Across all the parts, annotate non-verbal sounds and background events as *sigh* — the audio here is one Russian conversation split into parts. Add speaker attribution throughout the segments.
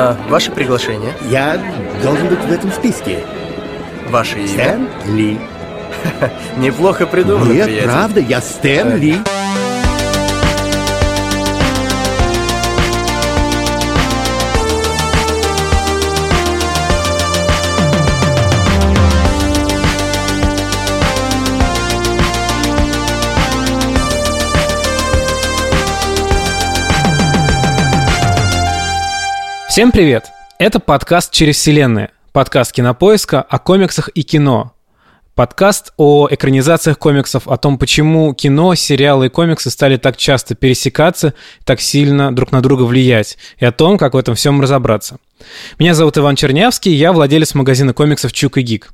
Speaker 1: А, ваше приглашение?
Speaker 2: Я должен быть в этом списке.
Speaker 1: Ваше имя?
Speaker 2: Стэн Ли. *laughs*
Speaker 1: Неплохо придумано,
Speaker 2: Нет,
Speaker 1: приятель.
Speaker 2: правда, я Стэн Ли.
Speaker 3: Всем привет! Это подкаст «Через вселенные», подкаст кинопоиска о комиксах и кино. Подкаст о экранизациях комиксов, о том, почему кино, сериалы и комиксы стали так часто пересекаться, так сильно друг на друга влиять, и о том, как в этом всем разобраться. Меня зовут Иван Чернявский, я владелец магазина комиксов «Чук и Гик».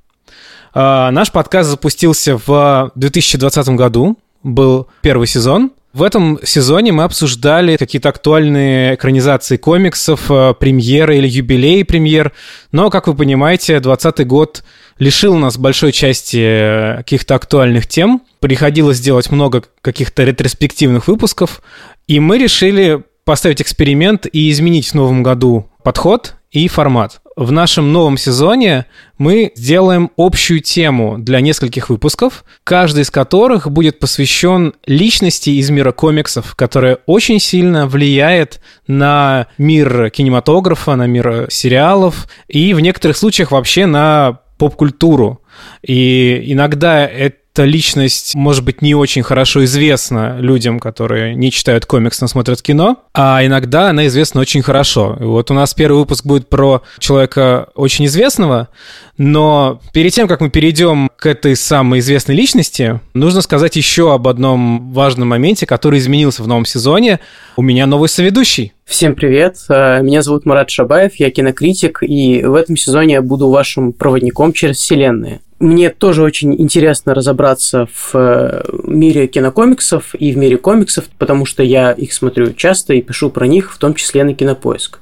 Speaker 3: А, Наш подкаст запустился в 2020 году, был первый сезон – в этом сезоне мы обсуждали какие-то актуальные экранизации комиксов, э, премьеры или юбилеи премьер. Но, как вы понимаете, 2020 год лишил нас большой части э, каких-то актуальных тем. Приходилось делать много каких-то ретроспективных выпусков. И мы решили поставить эксперимент и изменить в новом году подход и формат. В нашем новом сезоне мы сделаем общую тему для нескольких выпусков, каждый из которых будет посвящен личности из мира комиксов, которая очень сильно влияет на мир кинематографа, на мир сериалов и в некоторых случаях вообще на поп-культуру. И иногда это эта личность, может быть, не очень хорошо известна людям, которые не читают комикс, но смотрят кино, а иногда она известна очень хорошо. И вот у нас первый выпуск будет про человека очень известного, но перед тем, как мы перейдем к этой самой известной личности, нужно сказать еще об одном важном моменте, который изменился в новом сезоне. У меня новый соведущий.
Speaker 4: Всем привет, э, меня зовут Марат Шабаев, я кинокритик, и в этом сезоне я буду вашим проводником через вселенные. Мне тоже очень интересно разобраться в э, мире кинокомиксов и в мире комиксов, потому что я их смотрю часто и пишу про них, в том числе на Кинопоиск.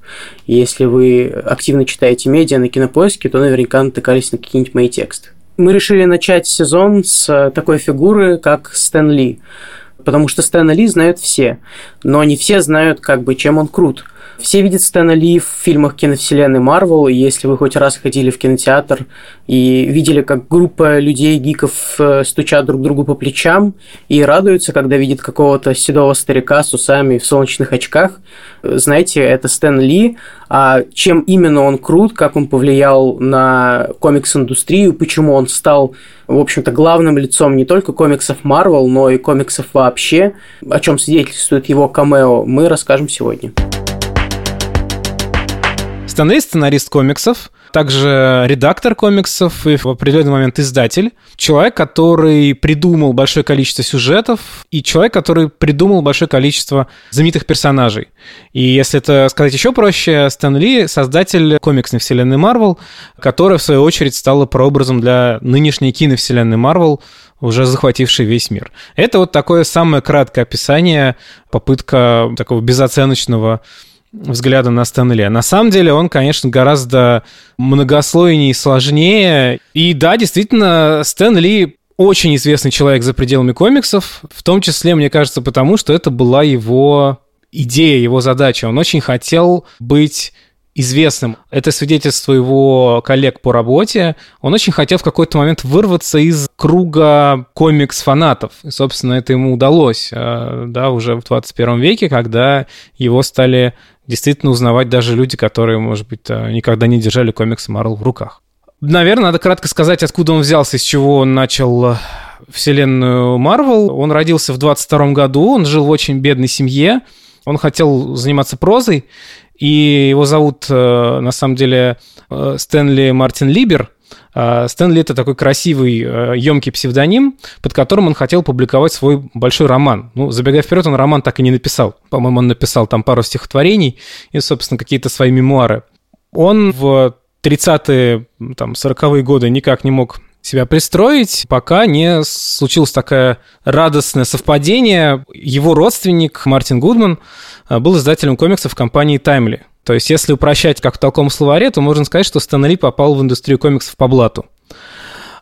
Speaker 4: Если вы активно читаете медиа на Кинопоиске, то наверняка натыкались на какие-нибудь мои тексты. Мы решили начать сезон с такой фигуры, как Стэн Ли потому что Стэна Ли знают все, но не все знают, как бы, чем он крут. Все видят Стэна Ли в фильмах киновселенной Марвел, и если вы хоть раз ходили в кинотеатр и видели, как группа людей, гиков, э, стучат друг другу по плечам и радуются, когда видят какого-то седого старика с усами в солнечных очках, э, знаете, это Стэн Ли, а чем именно он крут, как он повлиял на комикс-индустрию, почему он стал, в общем-то, главным лицом не только комиксов Марвел, но и комиксов вообще, о чем свидетельствует его камео, мы расскажем сегодня.
Speaker 3: Стэн Ли сценарист комиксов, также редактор комиксов и в определенный момент издатель. Человек, который придумал большое количество сюжетов и человек, который придумал большое количество знаменитых персонажей. И если это сказать еще проще, Стэн Ли — создатель комиксной вселенной Марвел, которая, в свою очередь, стала прообразом для нынешней киновселенной Марвел, уже захвативший весь мир. Это вот такое самое краткое описание, попытка такого безоценочного взгляда на Стэна Ли. На самом деле он, конечно, гораздо многослойнее и сложнее. И да, действительно, Стэн Ли очень известный человек за пределами комиксов, в том числе, мне кажется, потому что это была его идея, его задача. Он очень хотел быть известным. Это свидетельство его коллег по работе. Он очень хотел в какой-то момент вырваться из круга комикс-фанатов. И, собственно, это ему удалось, э, да, уже в 21 веке, когда его стали действительно узнавать даже люди, которые, может быть, э, никогда не держали комиксы Марвел в руках. Наверное, надо кратко сказать, откуда он взялся, из чего он начал э, вселенную Марвел. Он родился в 22 году, он жил в очень бедной семье, он хотел заниматься прозой, и его зовут, э, на самом деле, Стэнли Мартин Либер. А Стэнли — это такой красивый, емкий псевдоним, под которым он хотел публиковать свой большой роман. Ну, забегая вперед, он роман так и не написал. По-моему, он написал там пару стихотворений и, собственно, какие-то свои мемуары. Он в 30-е, там, 40-е годы никак не мог себя пристроить, пока не случилось такое радостное совпадение. Его родственник Мартин Гудман э, был издателем комиксов компании Timely. То есть, если упрощать как в толком словаре, то можно сказать, что Стэн Ли попал в индустрию комиксов по блату.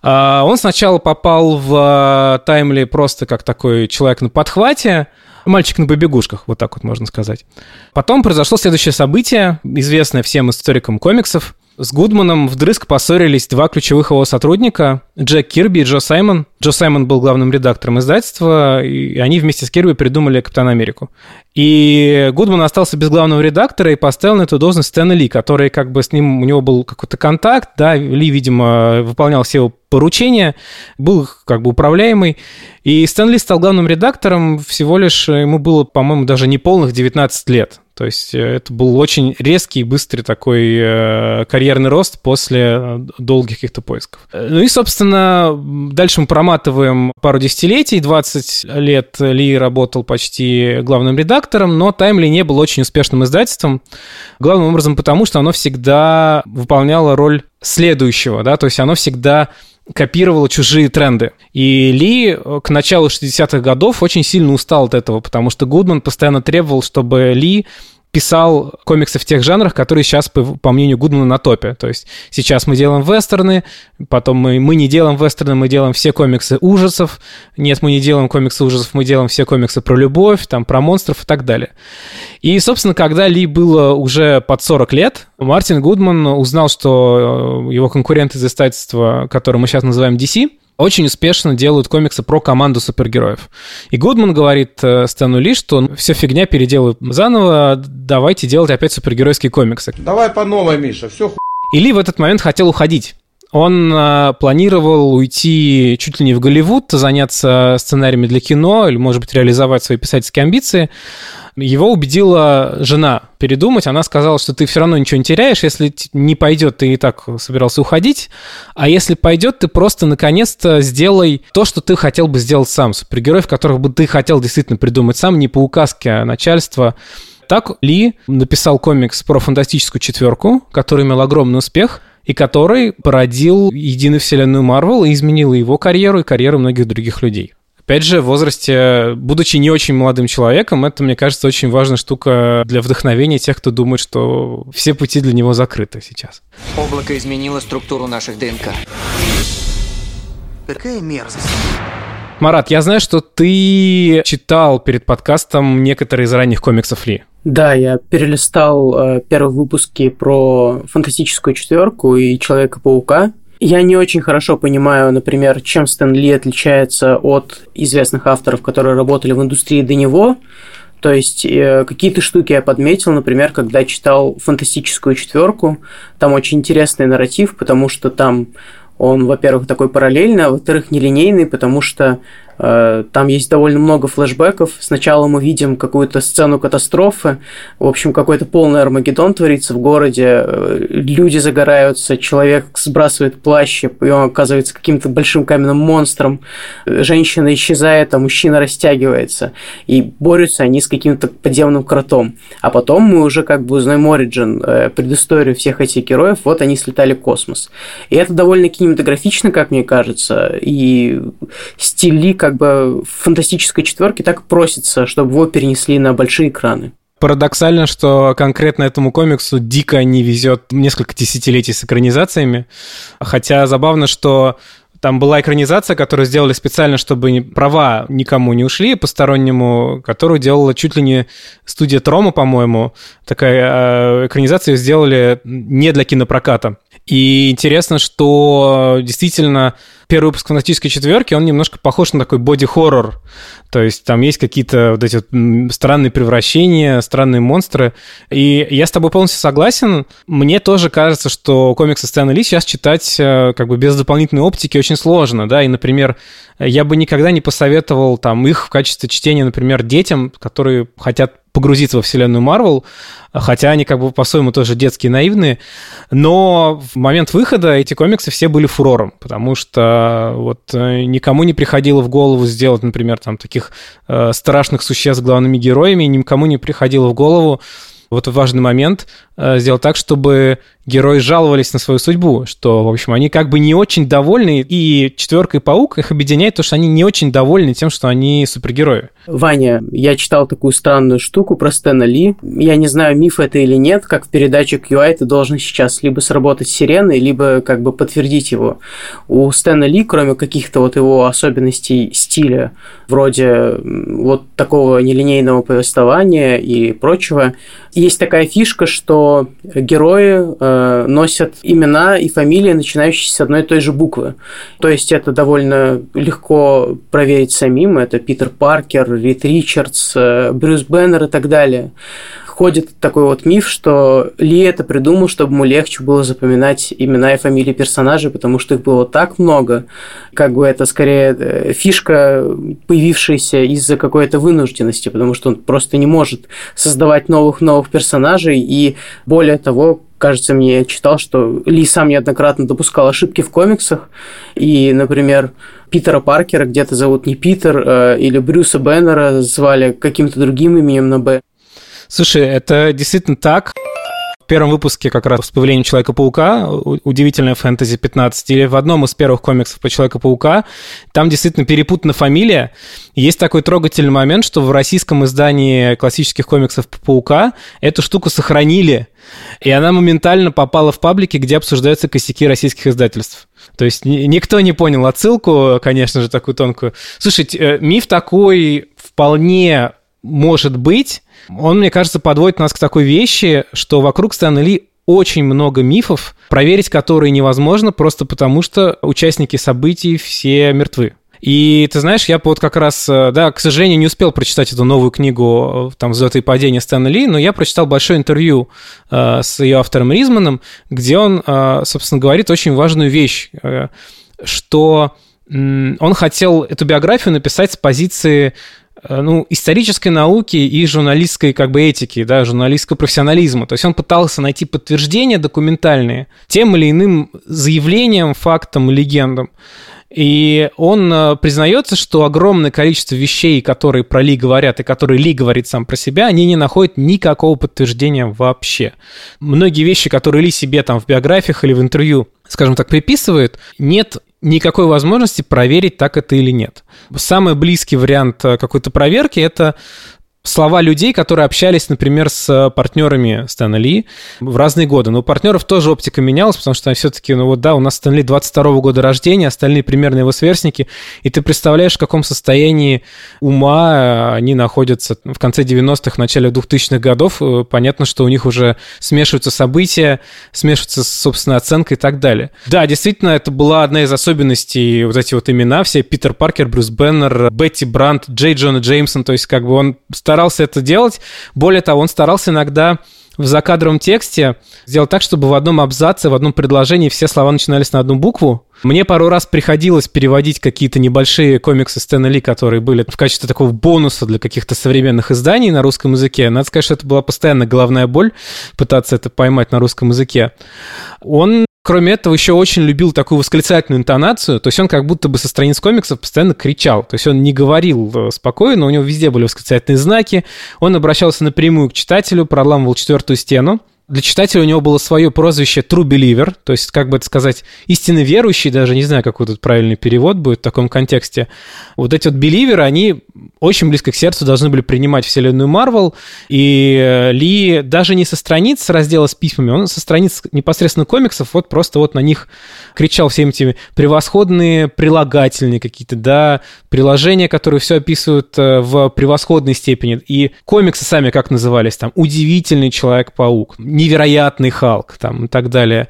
Speaker 3: А, Он сначала попал в э, Таймли просто как такой человек на подхвате, мальчик на побегушках, вот так вот можно сказать. Потом произошло следующее событие, известное всем историкам комиксов. С Гудманом вдрызг поссорились два ключевых его сотрудника, Джек Кирби и Джо Саймон. Джо Саймон был главным редактором издательства, и они вместе с Кирби придумали Капитана Америку. И Гудман остался без главного редактора и поставил на эту должность Стэна Ли, который как бы с ним, у него был какой-то контакт, да, Ли, видимо, выполнял все его поручения, был как бы управляемый. И Стэн Ли стал главным редактором всего лишь, ему было, по-моему, даже не полных 19 лет. То есть э, это был очень резкий, быстрый такой э, карьерный рост после э, долгих каких-то поисков. Ну и, собственно, дальше мы проматываем пару десятилетий. 20 лет Ли работал почти главным редактором, но Таймли не был очень успешным издательством. Главным образом потому, что оно всегда выполняло роль следующего, да, то есть оно всегда копировала чужие тренды. И Ли к началу 60-х годов очень сильно устал от этого, потому что Гудман постоянно требовал, чтобы Ли писал комиксы в тех жанрах, которые сейчас, по, по мнению Гудмана, на топе. То есть сейчас мы делаем вестерны, потом мы, мы не делаем вестерны, мы делаем все комиксы ужасов. Нет, мы не делаем комиксы ужасов, мы делаем все комиксы про любовь, там, про монстров и так далее. И, собственно, когда Ли было уже под 40 лет, Мартин Гудман узнал, что его конкурент из издательства, которое мы сейчас называем DC, очень успешно делают комиксы про команду супергероев. И Гудман говорит э, Стэну Ли, что все фигня, переделаю заново, давайте делать опять супергеройские комиксы.
Speaker 5: Давай по новой, Миша, все ху...
Speaker 3: И Ли в этот момент хотел уходить. Он э, планировал уйти чуть ли не в Голливуд, заняться сценариями для кино или, может быть, реализовать свои писательские амбиции. Его убедила жена передумать. Она сказала, что ты все равно ничего не теряешь. Если не пойдет, ты и так собирался уходить. А если пойдет, ты просто наконец-то сделай то, что ты хотел бы сделать сам. Супергероев, которых бы ты хотел действительно придумать сам, не по указке начальства. Так Ли написал комикс про фантастическую четверку, который имел огромный успех и который породил единую вселенную Марвел и изменил его карьеру и карьеру многих других людей. Опять же, в возрасте, будучи не очень молодым человеком, это, мне кажется, очень важная штука для вдохновения тех, кто думает, что все пути для него закрыты сейчас.
Speaker 6: Облако изменило структуру наших ДНК.
Speaker 7: Какая мерзость.
Speaker 3: Марат, я знаю, что ты читал перед подкастом некоторые из ранних комиксов Ли.
Speaker 4: Да, я перелистал э, первые выпуски про фантастическую четверку и Человека-паука. Я не очень хорошо понимаю, например, чем Стэн Ли отличается от известных авторов, которые работали в индустрии до него. То есть э, какие-то штуки я подметил, например, когда читал фантастическую четверку, там очень интересный нарратив, потому что там он, во-первых, такой параллельный, а во-вторых, нелинейный, потому что там есть довольно много флешбеков. Сначала мы видим какую-то сцену катастрофы, в общем, какой-то полный Армагеддон творится в городе, э, люди загораются, человек сбрасывает плащ, и он оказывается каким-то большим каменным монстром, женщина исчезает, а мужчина растягивается, и борются они с каким-то подземным кротом. А потом мы уже как бы узнаем оригин, э, предысторию всех этих героев, вот они слетали в космос. И это довольно кинематографично, как мне кажется, и стили как бы в фантастической четверке так просится, чтобы его перенесли на большие экраны.
Speaker 3: Парадоксально, что конкретно этому комиксу дико не везет несколько десятилетий с экранизациями. Хотя забавно, что там была экранизация, которую сделали специально, чтобы права никому не ушли постороннему, которую делала чуть ли не студия Трома, по-моему. Такая экранизация сделали не для кинопроката. И интересно, что действительно первый выпуск «Фантастической четверки», он немножко похож на такой боди-хоррор. То есть там есть какие-то вот эти вот странные превращения, странные монстры. И я с тобой полностью согласен. Мне тоже кажется, что комиксы Стэна Ли сейчас читать как бы без дополнительной оптики очень сложно, да, и, например, я бы никогда не посоветовал там их в качестве чтения, например, детям, которые хотят погрузиться во вселенную Марвел, хотя они как бы по-своему тоже детские, наивные, но в момент выхода эти комиксы все были фурором, потому что вот э, никому не приходило в голову сделать, например, там таких э, страшных существ главными героями, никому не приходило в голову вот важный момент, э, сделать так, чтобы герои жаловались на свою судьбу, что, в общем, они как бы не очень довольны, и четверка и паук их объединяет то, что они не очень довольны тем, что они супергерои.
Speaker 4: Ваня, я читал такую странную штуку про Стэна Ли. Я не знаю, миф это или нет, как в передаче QI ты должен сейчас либо сработать сиреной, либо как бы подтвердить его. У Стэна Ли, кроме каких-то вот его особенностей стиля, вроде вот такого нелинейного повествования и прочего, есть такая фишка, что герои э, носят имена и фамилии, начинающиеся с одной и той же буквы. То есть это довольно легко проверить самим. Это Питер Паркер, Рид Ричардс, э, Брюс Беннер и так далее ходит такой вот миф, что Ли это придумал, чтобы ему легче было запоминать имена и фамилии персонажей, потому что их было так много. Как бы это скорее э, фишка, появившаяся из-за какой-то вынужденности, потому что он просто не может создавать новых-новых персонажей, и более того, кажется, мне я читал, что Ли сам неоднократно допускал ошибки в комиксах, и, например, Питера Паркера где-то зовут не Питер, э, или Брюса Беннера звали каким-то другим именем на Б.
Speaker 3: Слушай, это действительно так. Первом выпуске как раз с появлением Человека-паука, удивительная фэнтези 15, или в одном из первых комиксов по Человека-паука, там действительно перепутана фамилия. Есть такой трогательный момент, что в российском издании классических комиксов Паука эту штуку сохранили, и она моментально попала в паблики, где обсуждаются косяки российских издательств. То есть никто не понял отсылку, конечно же, такую тонкую. Слушайте, э, миф такой вполне может быть, он, мне кажется, подводит нас к такой вещи, что вокруг Стэна Ли очень много мифов, проверить которые невозможно просто потому, что участники событий все мертвы. И ты знаешь, я вот как раз, э, да, к сожалению, не успел прочитать эту новую книгу э, там «Взлеты и падения» Стэна Ли, но я прочитал большое интервью э, с ее автором Ризманом, где он, э, собственно, говорит очень важную вещь, э, что он хотел эту биографию написать с позиции ну, исторической науки и журналистской как бы этики, да, журналистского профессионализма. То есть он пытался найти подтверждения документальные тем или иным заявлениям, фактам, легендам. И он э, признается, что огромное количество вещей, которые про Ли говорят и которые Ли говорит сам про себя, они не находят никакого подтверждения вообще. Многие вещи, которые Ли себе там в биографиях или в интервью, скажем так, приписывает, нет никакой возможности проверить, так это или нет. Самый близкий вариант э, какой-то проверки – это слова людей, которые общались, например, с э, партнерами Стэна Ли в разные годы. Но у партнеров тоже оптика менялась, потому что все-таки, ну вот да, у нас Стэн Ли 22 -го года рождения, остальные примерно его сверстники, и ты представляешь, в каком состоянии ума э, они находятся в конце 90-х, начале 2000-х годов. Э, понятно, что у них уже смешиваются события, смешиваются, собственно, оценка и так далее. Да, действительно, это была одна из особенностей вот эти вот имена, все Питер Паркер, Брюс Беннер, Бетти Брандт, Джей Джона Джеймсон, то есть как бы он старался это делать. Более того, он старался иногда в закадровом тексте сделать так, чтобы в одном абзаце, в одном предложении все слова начинались на одну букву. Мне пару раз приходилось переводить какие-то небольшие комиксы Стэна Ли, которые были в качестве такого бонуса для каких-то современных изданий на русском языке. Надо сказать, что это была постоянно головная боль пытаться это поймать на русском языке. Он Кроме этого, еще очень любил такую восклицательную интонацию, то есть он как будто бы со страниц комиксов постоянно кричал, то есть он не говорил э, спокойно, у него везде были восклицательные знаки, он обращался напрямую к читателю, проламывал четвертую стену, для читателя у него было свое прозвище True Believer, то есть, как бы это сказать, истинно верующий, даже не знаю, какой тут правильный перевод будет в таком контексте. Вот эти вот беливеры, они очень близко к сердцу должны были принимать вселенную Марвел, и э, Ли даже не со страниц раздела с письмами, он со страниц непосредственно комиксов вот просто вот на них кричал всеми этими превосходные прилагательные какие-то, да, приложения, которые все описывают э, в превосходной степени. И комиксы сами как назывались там? «Удивительный Человек-паук», невероятный Халк там и так далее.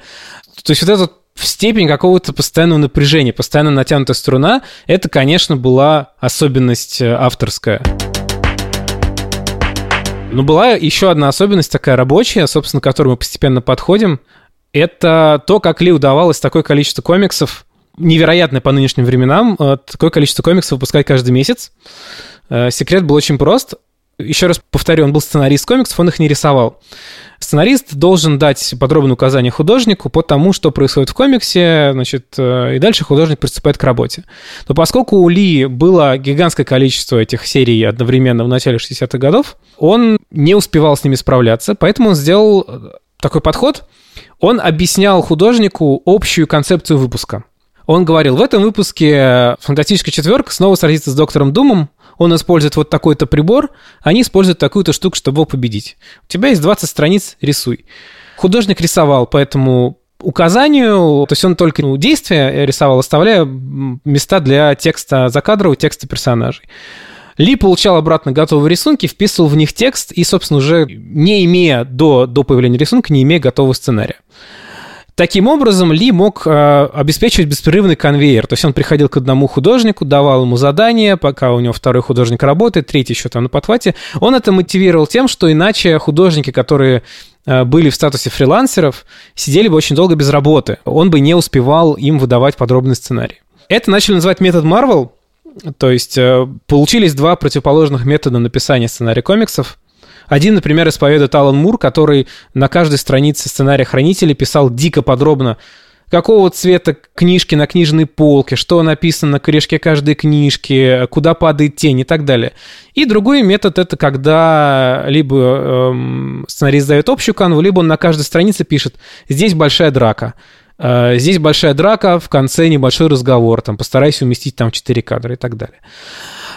Speaker 3: То есть вот этот степень какого-то постоянного напряжения, постоянно натянутая струна, это, конечно, была особенность э, авторская. Но была еще одна особенность такая рабочая, собственно, к которой мы постепенно подходим. Это то, как Ли удавалось такое количество комиксов, невероятное по нынешним временам, э, такое количество комиксов выпускать каждый месяц. Э, секрет был очень прост еще раз повторю, он был сценарист комиксов, он их не рисовал. Сценарист должен дать подробное указание художнику по тому, что происходит в комиксе, значит, э, и дальше художник приступает к работе. Но поскольку у Ли было гигантское количество этих серий одновременно в начале 60-х годов, он не успевал с ними справляться, поэтому он сделал такой подход. Он объяснял художнику общую концепцию выпуска. Он говорил, в этом выпуске «Фантастическая четверка» снова сразится с Доктором Думом, он использует вот такой-то прибор, они используют такую-то штуку, чтобы его победить. У тебя есть 20 страниц, рисуй. Художник рисовал по этому указанию, то есть он только ну, действия рисовал, оставляя места для текста закадрового, текста персонажей. Ли получал обратно готовые рисунки, вписывал в них текст и, собственно, уже не имея до, до появления рисунка, не имея готового сценария. Таким образом, Ли мог э, обеспечивать беспрерывный конвейер. То есть он приходил к одному художнику, давал ему задание, пока у него второй художник работает, третий еще там на подхвате. Он это мотивировал тем, что иначе художники, которые э, были в статусе фрилансеров, сидели бы очень долго без работы. Он бы не успевал им выдавать подробный сценарий. Это начали называть метод Marvel, то есть э, получились два противоположных метода написания сценария комиксов. Один, например, исповедует Алан Мур, который на каждой странице сценария хранителя писал дико подробно, какого цвета книжки на книжной полке, что написано на корешке каждой книжки, куда падает тень и так далее. И другой метод — это когда либо эм, сценарист дает общую канву, либо он на каждой странице пишет «здесь большая драка». Э, здесь большая драка, в конце небольшой разговор, там, постарайся уместить там 4 кадра и так далее.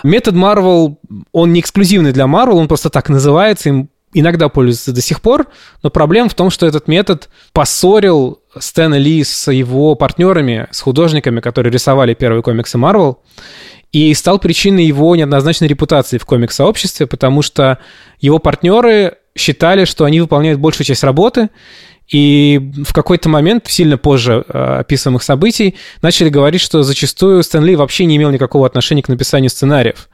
Speaker 3: Метод Marvel, он не эксклюзивный для Marvel, он просто так называется, им иногда пользуется до сих пор, но проблема в том, что этот метод поссорил Стэна Ли с его партнерами, с художниками, которые рисовали первые комиксы Marvel, и стал причиной его неоднозначной репутации в комикс-сообществе, потому что его партнеры считали, что они выполняют большую часть работы, и в какой-то момент, сильно позже э, описываемых событий, начали говорить, что зачастую Стэн Ли вообще не имел никакого отношения к написанию сценариев.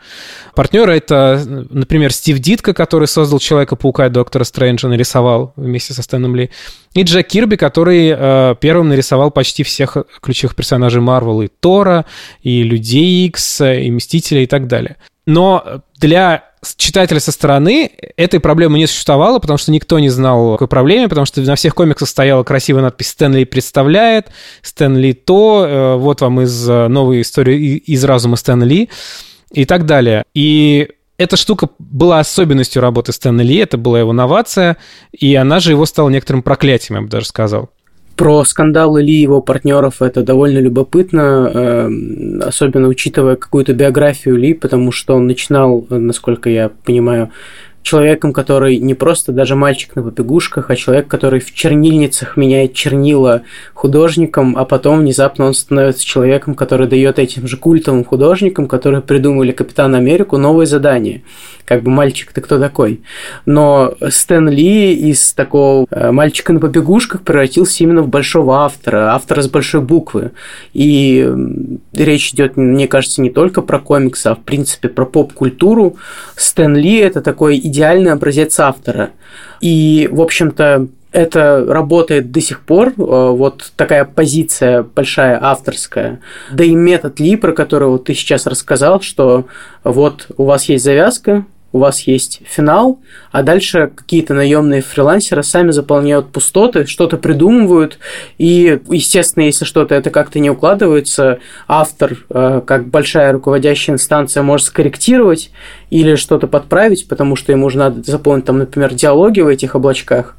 Speaker 3: Партнеры — это, например, Стив Дитко, который создал Человека-паука и Доктора Стрэнджа, нарисовал вместе со Стэном Ли, и Джек Кирби, который э, первым нарисовал почти всех ключевых персонажей Марвел, и Тора, и Людей Икс, и Мстителя, и так далее. Но для читателя со стороны этой проблемы не существовало, потому что никто не знал о какой проблеме, потому что на всех комиксах стояла красивая надпись «Стэнли представляет», «Стэнли то», э, вот вам из э, новой истории из разума Стэнли и так далее. И эта штука была особенностью работы Стэна Ли, это была его новация, и она же его стала некоторым проклятием, я бы даже сказал.
Speaker 4: Про скандалы Ли и его партнеров это довольно любопытно, эм, особенно учитывая какую-то биографию Ли, потому что он начинал, насколько я понимаю, человеком, который не просто даже мальчик на побегушках, а человек, который в чернильницах меняет чернила художником, а потом внезапно он становится человеком, который дает этим же культовым художникам, которые придумали Капитан Америку, новое задание. Как бы мальчик, ты кто такой? Но Стэн Ли из такого э, мальчика на побегушках превратился именно в большого автора, автора с большой буквы. И речь идет, мне кажется, не только про комиксы, а в принципе про поп-культуру. Стэн Ли это такой идеальный образец автора. И, в общем-то, это работает до сих пор, э, вот такая позиция большая авторская. Да и метод Ли, про который вот ты сейчас рассказал, что вот у вас есть завязка, у вас есть финал, а дальше какие-то наемные фрилансеры сами заполняют пустоты, что-то придумывают, и, естественно, если что-то это как-то не укладывается, автор, э, как большая руководящая инстанция, может скорректировать или что-то подправить, потому что ему же надо заполнить, там, например, диалоги в этих облачках,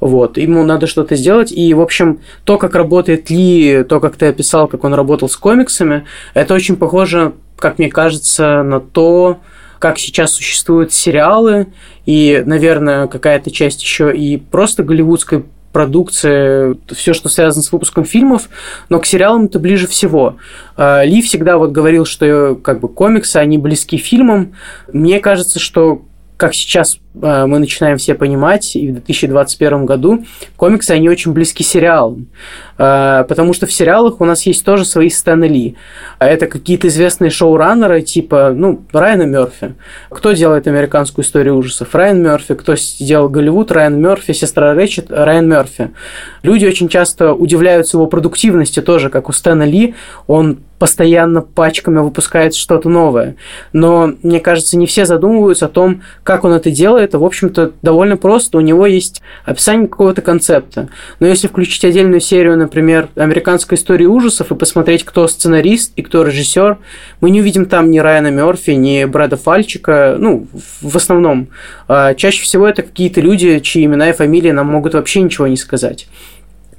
Speaker 4: вот, ему надо что-то сделать, и, в общем, то, как работает Ли, то, как ты описал, как он работал с комиксами, это очень похоже, как мне кажется, на то, как сейчас существуют сериалы, и, наверное, какая-то часть еще и просто голливудской продукции, все, что связано с выпуском фильмов, но к сериалам это ближе всего. А, Ли всегда вот говорил, что как бы комиксы, они близки фильмам. Мне кажется, что как сейчас э, мы начинаем все понимать, и в 2021 году комиксы, они очень близки сериалам. Э, потому что в сериалах у нас есть тоже свои Стэны Ли. Это какие-то известные шоураннеры, типа, ну, Райана Мерфи. Кто делает американскую историю ужасов? Райан Мерфи. Кто делал Голливуд? Райан Мерфи. Сестра Рэчет? Райан Мерфи. Люди очень часто удивляются его продуктивности тоже, как у Стэна Ли. Он постоянно пачками выпускает что-то новое. Но, мне кажется, не все задумываются о том, как он это делает. в общем-то, довольно просто. У него есть описание какого-то концепта. Но если включить отдельную серию, например, американской истории ужасов и посмотреть, кто сценарист и кто режиссер, мы не увидим там ни Райана Мерфи, ни Брэда Фальчика. Ну, в основном. А чаще всего это какие-то люди, чьи имена и фамилии нам могут вообще ничего не сказать.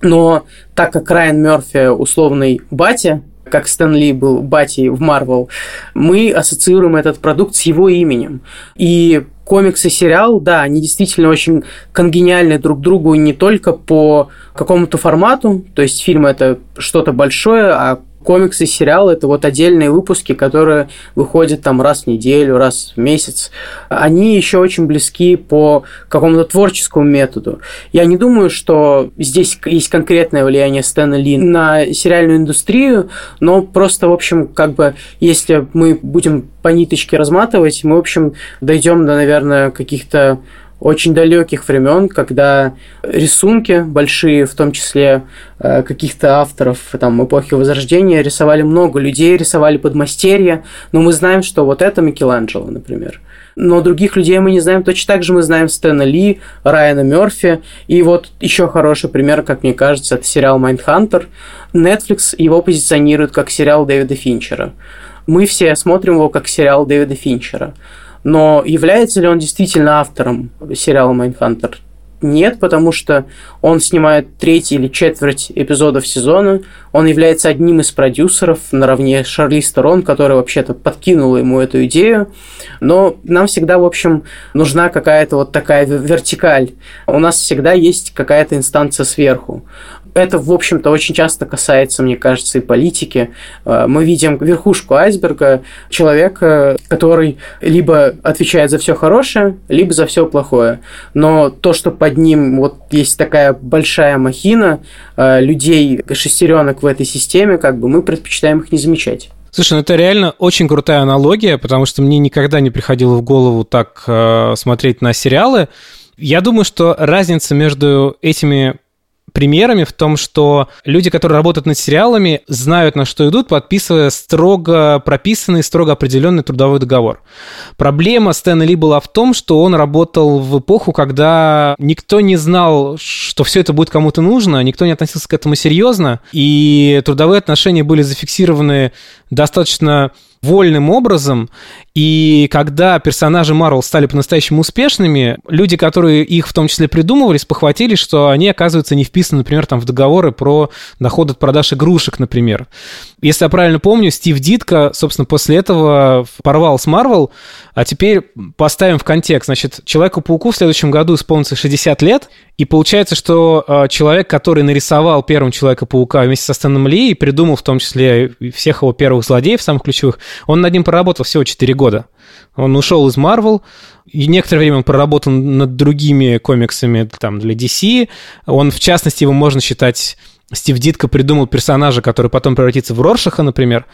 Speaker 4: Но так как Райан Мерфи условный батя, как Стэн Ли был батей в Марвел, мы ассоциируем этот продукт с его именем. И комикс и сериал, да, они действительно очень конгениальны друг другу не только по какому-то формату, то есть фильм это что-то большое, а комиксы, сериалы – это вот отдельные выпуски, которые выходят там раз в неделю, раз в месяц. Они еще очень близки по какому-то творческому методу. Я не думаю, что здесь есть конкретное влияние Стэна Ли на сериальную индустрию, но просто, в общем, как бы, если мы будем по ниточке разматывать, мы, в общем, дойдем до, наверное, каких-то очень далеких времен, когда рисунки большие, в том числе э, каких-то авторов там, эпохи Возрождения, рисовали много людей, рисовали подмастерья, но мы знаем, что вот это Микеланджело, например. Но других людей мы не знаем. Точно так же мы знаем Стэна Ли, Райана Мерфи. И вот еще хороший пример, как мне кажется, это сериал «Mindhunter». Netflix его позиционирует как сериал Дэвида Финчера. Мы все смотрим его как сериал Дэвида Финчера. Но является ли он действительно автором сериала «Mindhunter»? Нет, потому что он снимает третий или четверть эпизодов сезона. Он является одним из продюсеров наравне с Шарли Сторон, которая вообще-то подкинула ему эту идею. Но нам всегда, в общем, нужна какая-то вот такая вертикаль. У нас всегда есть какая-то инстанция сверху это, в общем-то, очень часто касается, мне кажется, и политики. Э, мы видим верхушку айсберга человека, который либо отвечает за все хорошее, либо за все плохое. Но то, что под ним вот есть такая большая махина э, людей, шестеренок в этой системе, как бы мы предпочитаем их не замечать.
Speaker 3: Слушай, ну это реально очень крутая аналогия, потому что мне никогда не приходило в голову так э, смотреть на сериалы. Я думаю, что разница между этими примерами в том, что люди, которые работают над сериалами, знают, на что идут, подписывая строго прописанный, строго определенный трудовой договор. Проблема Стэна Ли была в том, что он работал в эпоху, когда никто не знал, что все это будет кому-то нужно, никто не относился к этому серьезно, и трудовые отношения были зафиксированы достаточно вольным образом, и когда персонажи Марвел стали по-настоящему успешными, люди, которые их в том числе придумывали, спохватились, что они, оказывается, не вписаны, например, там, в договоры про доход от продаж игрушек, например. Если я правильно помню, Стив Дитко, собственно, после этого порвал с Марвел, а теперь поставим в контекст. Значит, Человеку-пауку в следующем году исполнится 60 лет, и получается, что э, человек, который нарисовал первым Человека-паука вместе со Стэном Ли и придумал в том числе всех его первых злодеев, самых ключевых, он над ним проработал всего 4 года. Он ушел из Марвел, и некоторое время он проработал над другими комиксами там, для DC. Он, в частности, его можно считать Стив Дитко придумал персонажа, который потом превратится в Роршаха, например.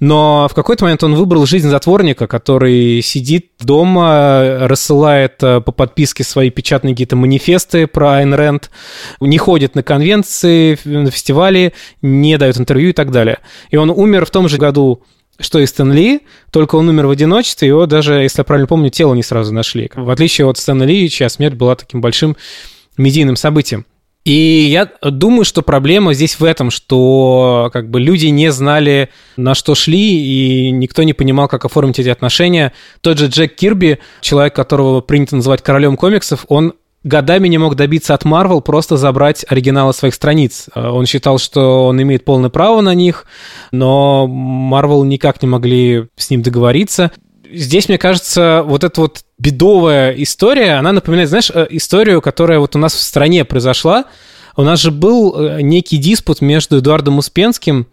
Speaker 3: Но в какой-то момент он выбрал жизнь затворника, который сидит дома, рассылает э, по подписке свои печатные какие-то манифесты про Айн Рэнд, не ходит на конвенции, на фестивали, не дает интервью и так далее. И он умер в том же году, что и Стэн Ли, только он умер в одиночестве, его даже, если я правильно помню, тело не сразу нашли. В отличие от Стэна Ли, чья смерть была таким большим медийным событием. И я думаю, что проблема здесь в этом, что как бы люди не знали, на что шли, и никто не понимал, как оформить эти отношения. Тот же Джек Кирби, человек, которого принято называть королем комиксов, он годами не мог добиться от Marvel просто забрать оригиналы своих страниц. Он считал, что он имеет полное право на них, но Marvel никак не могли с ним договориться здесь, мне кажется, вот эта вот бедовая история, она напоминает, знаешь, э, историю, которая вот у нас в стране произошла. У нас же был э, некий диспут между Эдуардом Успенским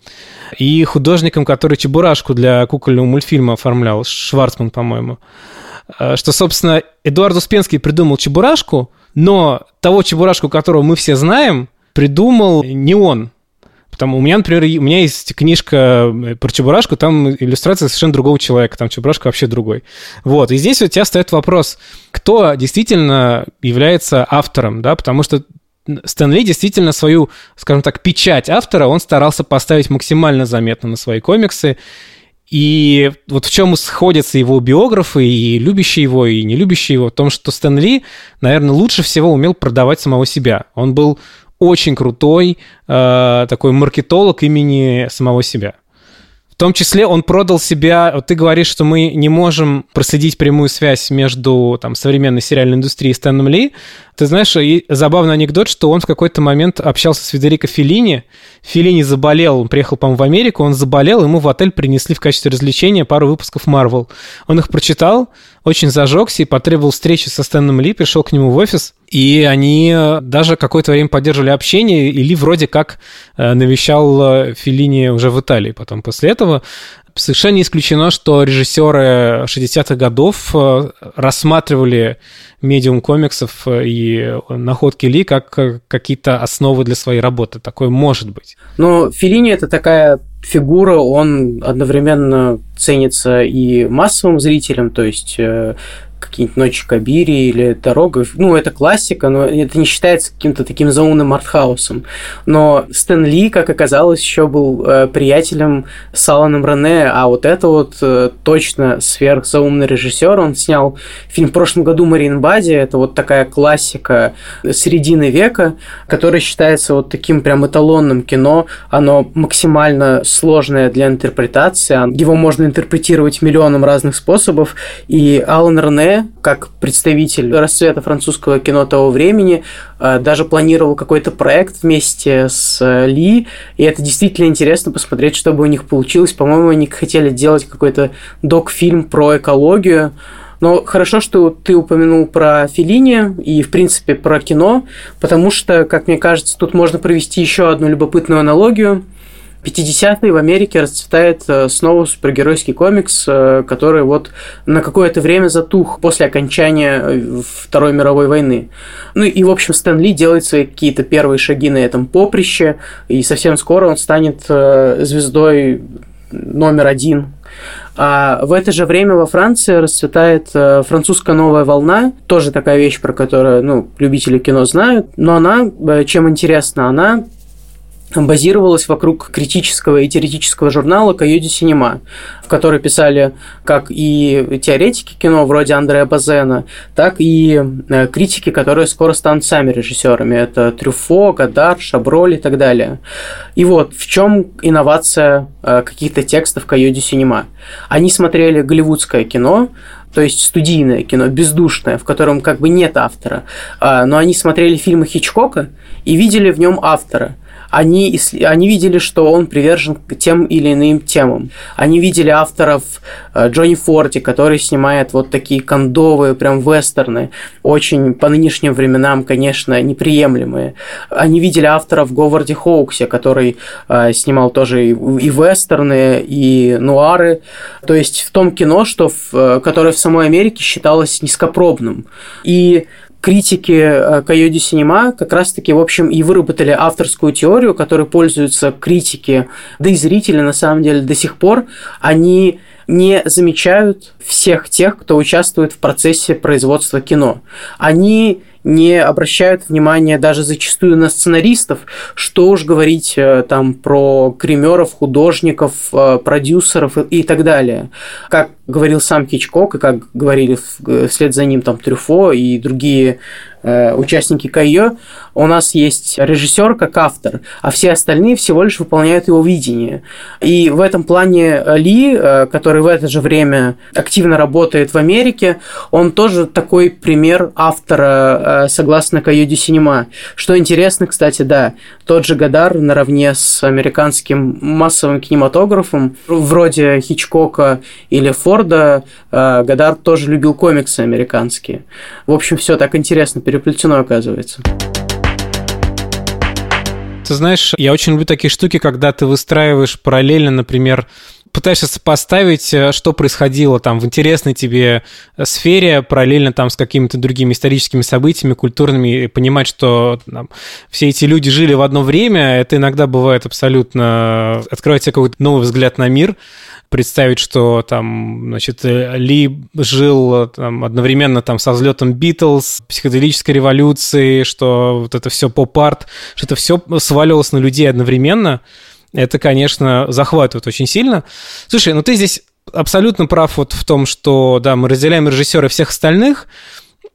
Speaker 3: и художником, который Чебурашку для кукольного мультфильма оформлял, Шварцман, по-моему. Э, что, собственно, Эдуард Успенский придумал Чебурашку, но того Чебурашку, которого мы все знаем, придумал не он. Там у меня, например, у меня есть книжка э, про Чебурашку, там иллюстрация совершенно другого человека, там Чебурашка вообще другой. Вот, и здесь у тебя стоит вопрос, кто действительно является автором, да, потому что Стэн Ли действительно свою, скажем так, печать автора он старался поставить максимально заметно на свои комиксы. И вот в чем сходятся его биографы, и любящие его, и не любящие его, в том, что Стэн Ли, наверное, лучше всего умел продавать самого себя. Он был очень крутой э, такой маркетолог имени самого себя. Том числе он продал себя... Вот ты говоришь, что мы не можем проследить прямую связь между там, современной сериальной индустрией и Стэном Ли. Ты знаешь, и забавный анекдот, что он в какой-то момент общался с Федерико Феллини. Феллини заболел, он приехал, по-моему, в Америку, он заболел, ему в отель принесли в качестве развлечения пару выпусков Марвел. Он их прочитал, очень зажегся и потребовал встречи со Стэном Ли, пришел к нему в офис, и они э, даже какое-то время поддерживали общение, и Ли вроде как э, навещал э, Феллини уже в Италии потом после этого. Совершенно не исключено, что режиссеры 60-х годов рассматривали медиум комиксов и находки Ли как какие-то основы для своей работы. Такое может быть.
Speaker 4: Но Филини это такая фигура, он одновременно ценится и массовым зрителям, то есть какие-нибудь «Ночи Кабири» или «Дорога». Ну, это классика, но это не считается каким-то таким заумным артхаусом. Но Стэн Ли, как оказалось, еще был э, приятелем с Аланом Рене, а вот это вот э, точно сверхзаумный режиссер. Он снял фильм в прошлом году «Марин Бади». Это вот такая классика середины века, которая считается вот таким прям эталонным кино. Оно максимально сложное для интерпретации. Его можно интерпретировать миллионом разных способов. И Алан Рене как представитель расцвета французского кино того времени, э, даже планировал какой-то проект вместе с э, Ли, и это действительно интересно посмотреть, что бы у них получилось. По-моему, они хотели делать какой-то док-фильм про экологию, но хорошо, что ты упомянул про Филини и, в принципе, про кино, потому что, как мне кажется, тут можно провести еще одну любопытную аналогию – 50-е в Америке расцветает э, снова супергеройский комикс, э, который вот на какое-то время затух после окончания э, Второй мировой войны. Ну и, в общем, Стэн Ли делает свои какие-то первые шаги на этом поприще, и совсем скоро он станет звездой номер один а в это же время во Франции расцветает французская новая волна, тоже такая вещь, про которую ну, любители кино знают, но она, чем интересна, она базировалась вокруг критического и теоретического журнала «Каюди Синема», в который писали как и теоретики кино, вроде Андрея Базена, так и э, критики, которые скоро станут сами режиссерами. Это Трюфо, Гадар, Шаброль и так далее. И вот в чем инновация э, каких-то текстов «Каюди Синема». Они смотрели голливудское кино, то есть студийное кино, бездушное, в котором как бы нет автора, а, но они смотрели фильмы Хичкока и видели в нем автора – они, они видели, что он привержен к тем или иным темам. Они видели авторов э, Джонни Форти, который снимает вот такие кондовые, прям вестерны, очень по нынешним временам, конечно, неприемлемые. Они видели авторов Говарди Хоуксе, который э, снимал тоже и, и вестерны, и нуары. То есть в том кино, что в, э, которое в самой Америке считалось низкопробным. И критики э, Койоди Синема как раз-таки, в общем, и выработали авторскую теорию, которой пользуются критики, да и зрители, на самом деле, до сих пор. Они не замечают всех тех, кто участвует в процессе производства кино. Они не обращают внимания даже зачастую на сценаристов, что уж говорить э, там про кремеров, художников, э, продюсеров и так далее. Как говорил сам Хичкок, и как говорили вслед за ним там Трюфо и другие Э, участники Кайо, у нас есть режиссер как автор, а все остальные всего лишь выполняют его видение. И в этом плане Ли, э, который в это же время активно работает в Америке, он тоже такой пример автора э, согласно Кайоди Синема. Что интересно, кстати, да, тот же Гадар наравне с американским массовым кинематографом, вроде Хичкока или Форда, Гадар тоже любил комиксы американские. В общем, все так интересно переплетено, оказывается.
Speaker 3: Ты знаешь, я очень люблю такие штуки, когда ты выстраиваешь параллельно, например, пытаешься сопоставить, э, что происходило там в интересной тебе э, сфере, параллельно там с какими-то другими историческими событиями, культурными, и понимать, что там, все эти люди жили в одно время, это иногда бывает абсолютно... открывает тебе какой-то новый взгляд на мир. представить, что там, значит, Ли жил там, одновременно там со взлетом Битлз, психоделической революции, что вот это все поп-арт, что это все сваливалось на людей одновременно, это, конечно, захватывает очень сильно. Слушай, ну ты здесь абсолютно прав вот в том, что, да, мы разделяем режиссера всех остальных,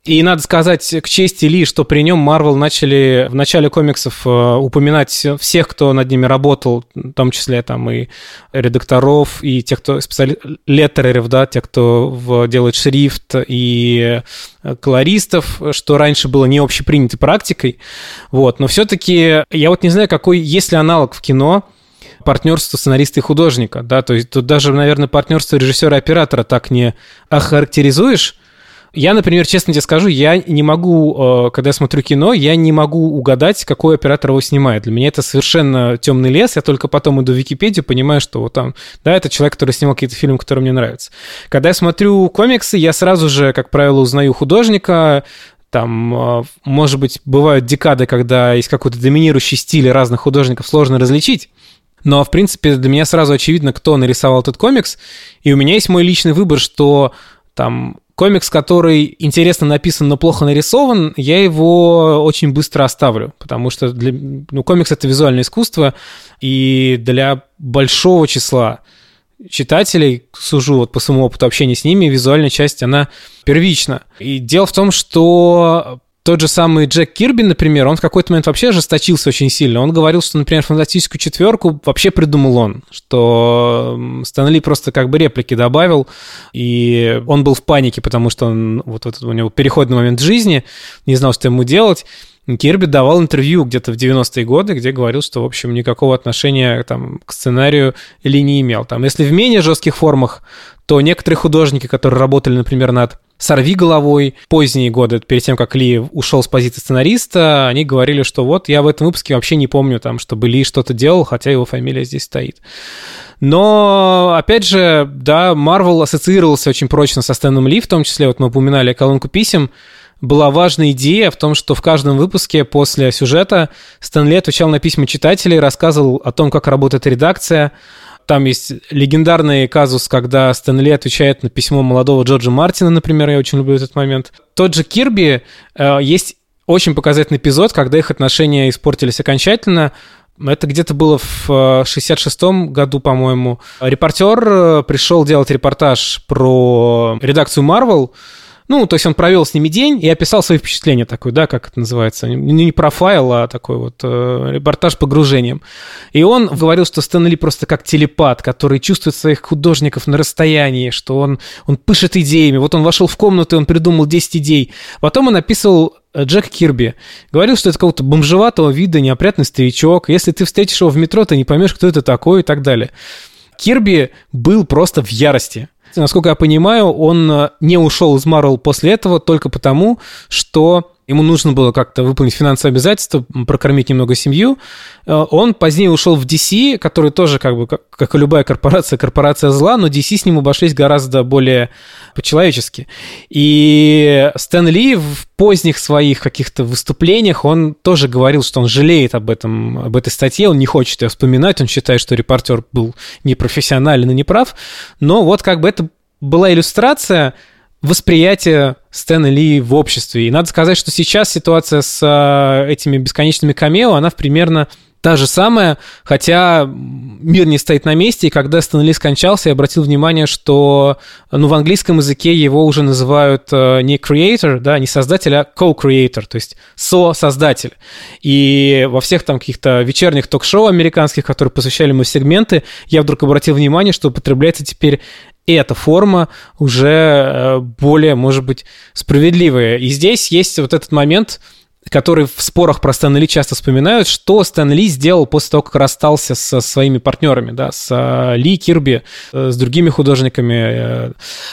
Speaker 3: и надо сказать к чести Ли, что при нем Марвел начали в начале комиксов э, упоминать всех, кто над ними работал, в том числе там и редакторов, и тех, кто специали... леттереров, да, тех, кто в... делает шрифт, и э, колористов, что раньше было не общепринятой практикой. Вот. Но все-таки я вот не знаю, какой есть ли аналог в кино, партнерство сценариста и художника, да, то есть тут даже, наверное, партнерство режиссера и оператора так не охарактеризуешь, я, например, честно тебе скажу, я не могу, э, когда я смотрю кино, я не могу угадать, какой оператор его снимает. Для меня это совершенно темный лес. Я только потом иду в Википедию, понимаю, что вот там, да, это человек, который снимал какие-то фильмы, которые мне нравятся. Когда я смотрю комиксы, я сразу же, как правило, узнаю художника, там, э, может быть, бывают декады, когда есть какой-то доминирующий стиль разных художников, сложно различить. Но, в принципе, для меня сразу очевидно, кто нарисовал этот комикс. И у меня есть мой личный выбор, что там комикс, который интересно написан, но плохо нарисован, я его очень быстро оставлю, потому что для, ну, комикс — это визуальное искусство, и для большого числа читателей, сужу вот по своему опыту общения с ними, визуальная часть, она первична. И дело в том, что тот же самый Джек Кирби, например, он в какой-то момент вообще ожесточился очень сильно. Он говорил, что, например, фантастическую четверку вообще придумал он, что Стэнли просто как бы реплики добавил, и он был в панике, потому что он, вот этот у него переходный момент жизни, не знал, что ему делать. Кирби давал интервью где-то в 90-е годы, где говорил, что, в общем, никакого отношения там, к сценарию или не имел. Там, если в менее жестких формах, то некоторые художники, которые работали, например, над «Сорви головой», поздние годы, перед тем, как Ли ушел с позиции сценариста, они говорили, что вот я в этом выпуске вообще не помню, там, чтобы Ли что-то делал, хотя его фамилия здесь стоит. Но, опять же, да, Марвел ассоциировался очень прочно со Стэном Ли, в том числе, вот мы упоминали колонку писем, была важная идея в том, что в каждом выпуске после сюжета Стэн Ли отвечал на письма читателей, рассказывал о том, как работает редакция, там есть легендарный казус, когда Стэнли отвечает на письмо молодого Джорджа Мартина, например, я очень люблю этот момент. Тот же Кирби, э, есть очень показательный эпизод, когда их отношения испортились окончательно. Это где-то было в 66-м э, году, по-моему. Репортер э, пришел делать репортаж про редакцию Marvel, ну, то есть он провел с ними день и описал свои впечатления такой, да, как это называется, не профайл, а такой вот э, репортаж погружением. И он говорил, что Стэн Ли просто как телепат, который чувствует своих художников на расстоянии, что он, он пышет идеями. Вот он вошел в комнату, и он придумал 10 идей. Потом он описывал э, Джек Кирби. Говорил, что это какого-то бомжеватого вида, неопрятный старичок. Если ты встретишь его в метро, ты не поймешь, кто это такой и так далее. Кирби был просто в ярости насколько я понимаю, он э, не ушел из Marvel после этого только потому, что ему нужно было как-то выполнить финансовые обязательства, прокормить немного семью. Э, он позднее ушел в DC, который тоже, как бы, как, как и любая корпорация, корпорация зла, но DC с ним обошлись гораздо более по-человечески. И Стэн Ли в поздних своих каких-то выступлениях, он тоже говорил, что он жалеет об этом, об этой статье, он не хочет ее вспоминать, он считает, что репортер был непрофессионален и неправ, но вот как бы это была иллюстрация восприятие Стэна Ли в обществе. И надо сказать, что сейчас ситуация с а, этими бесконечными камео, она примерно та же самая, хотя мир не стоит на месте, и когда Стэн Ли скончался, я обратил внимание, что ну, в английском языке его уже называют э, не creator, да, не создатель, а co-creator, то есть со-создатель. И во всех там каких-то вечерних ток-шоу американских, которые посвящали ему сегменты, я вдруг обратил внимание, что употребляется теперь и эта форма уже э, более, может быть, справедливая. И здесь есть вот этот момент, который в спорах про Стэн Ли часто вспоминают, что Стэн Ли сделал после того, как расстался со своими партнерами, да, с э, Ли, Кирби, э, с другими художниками,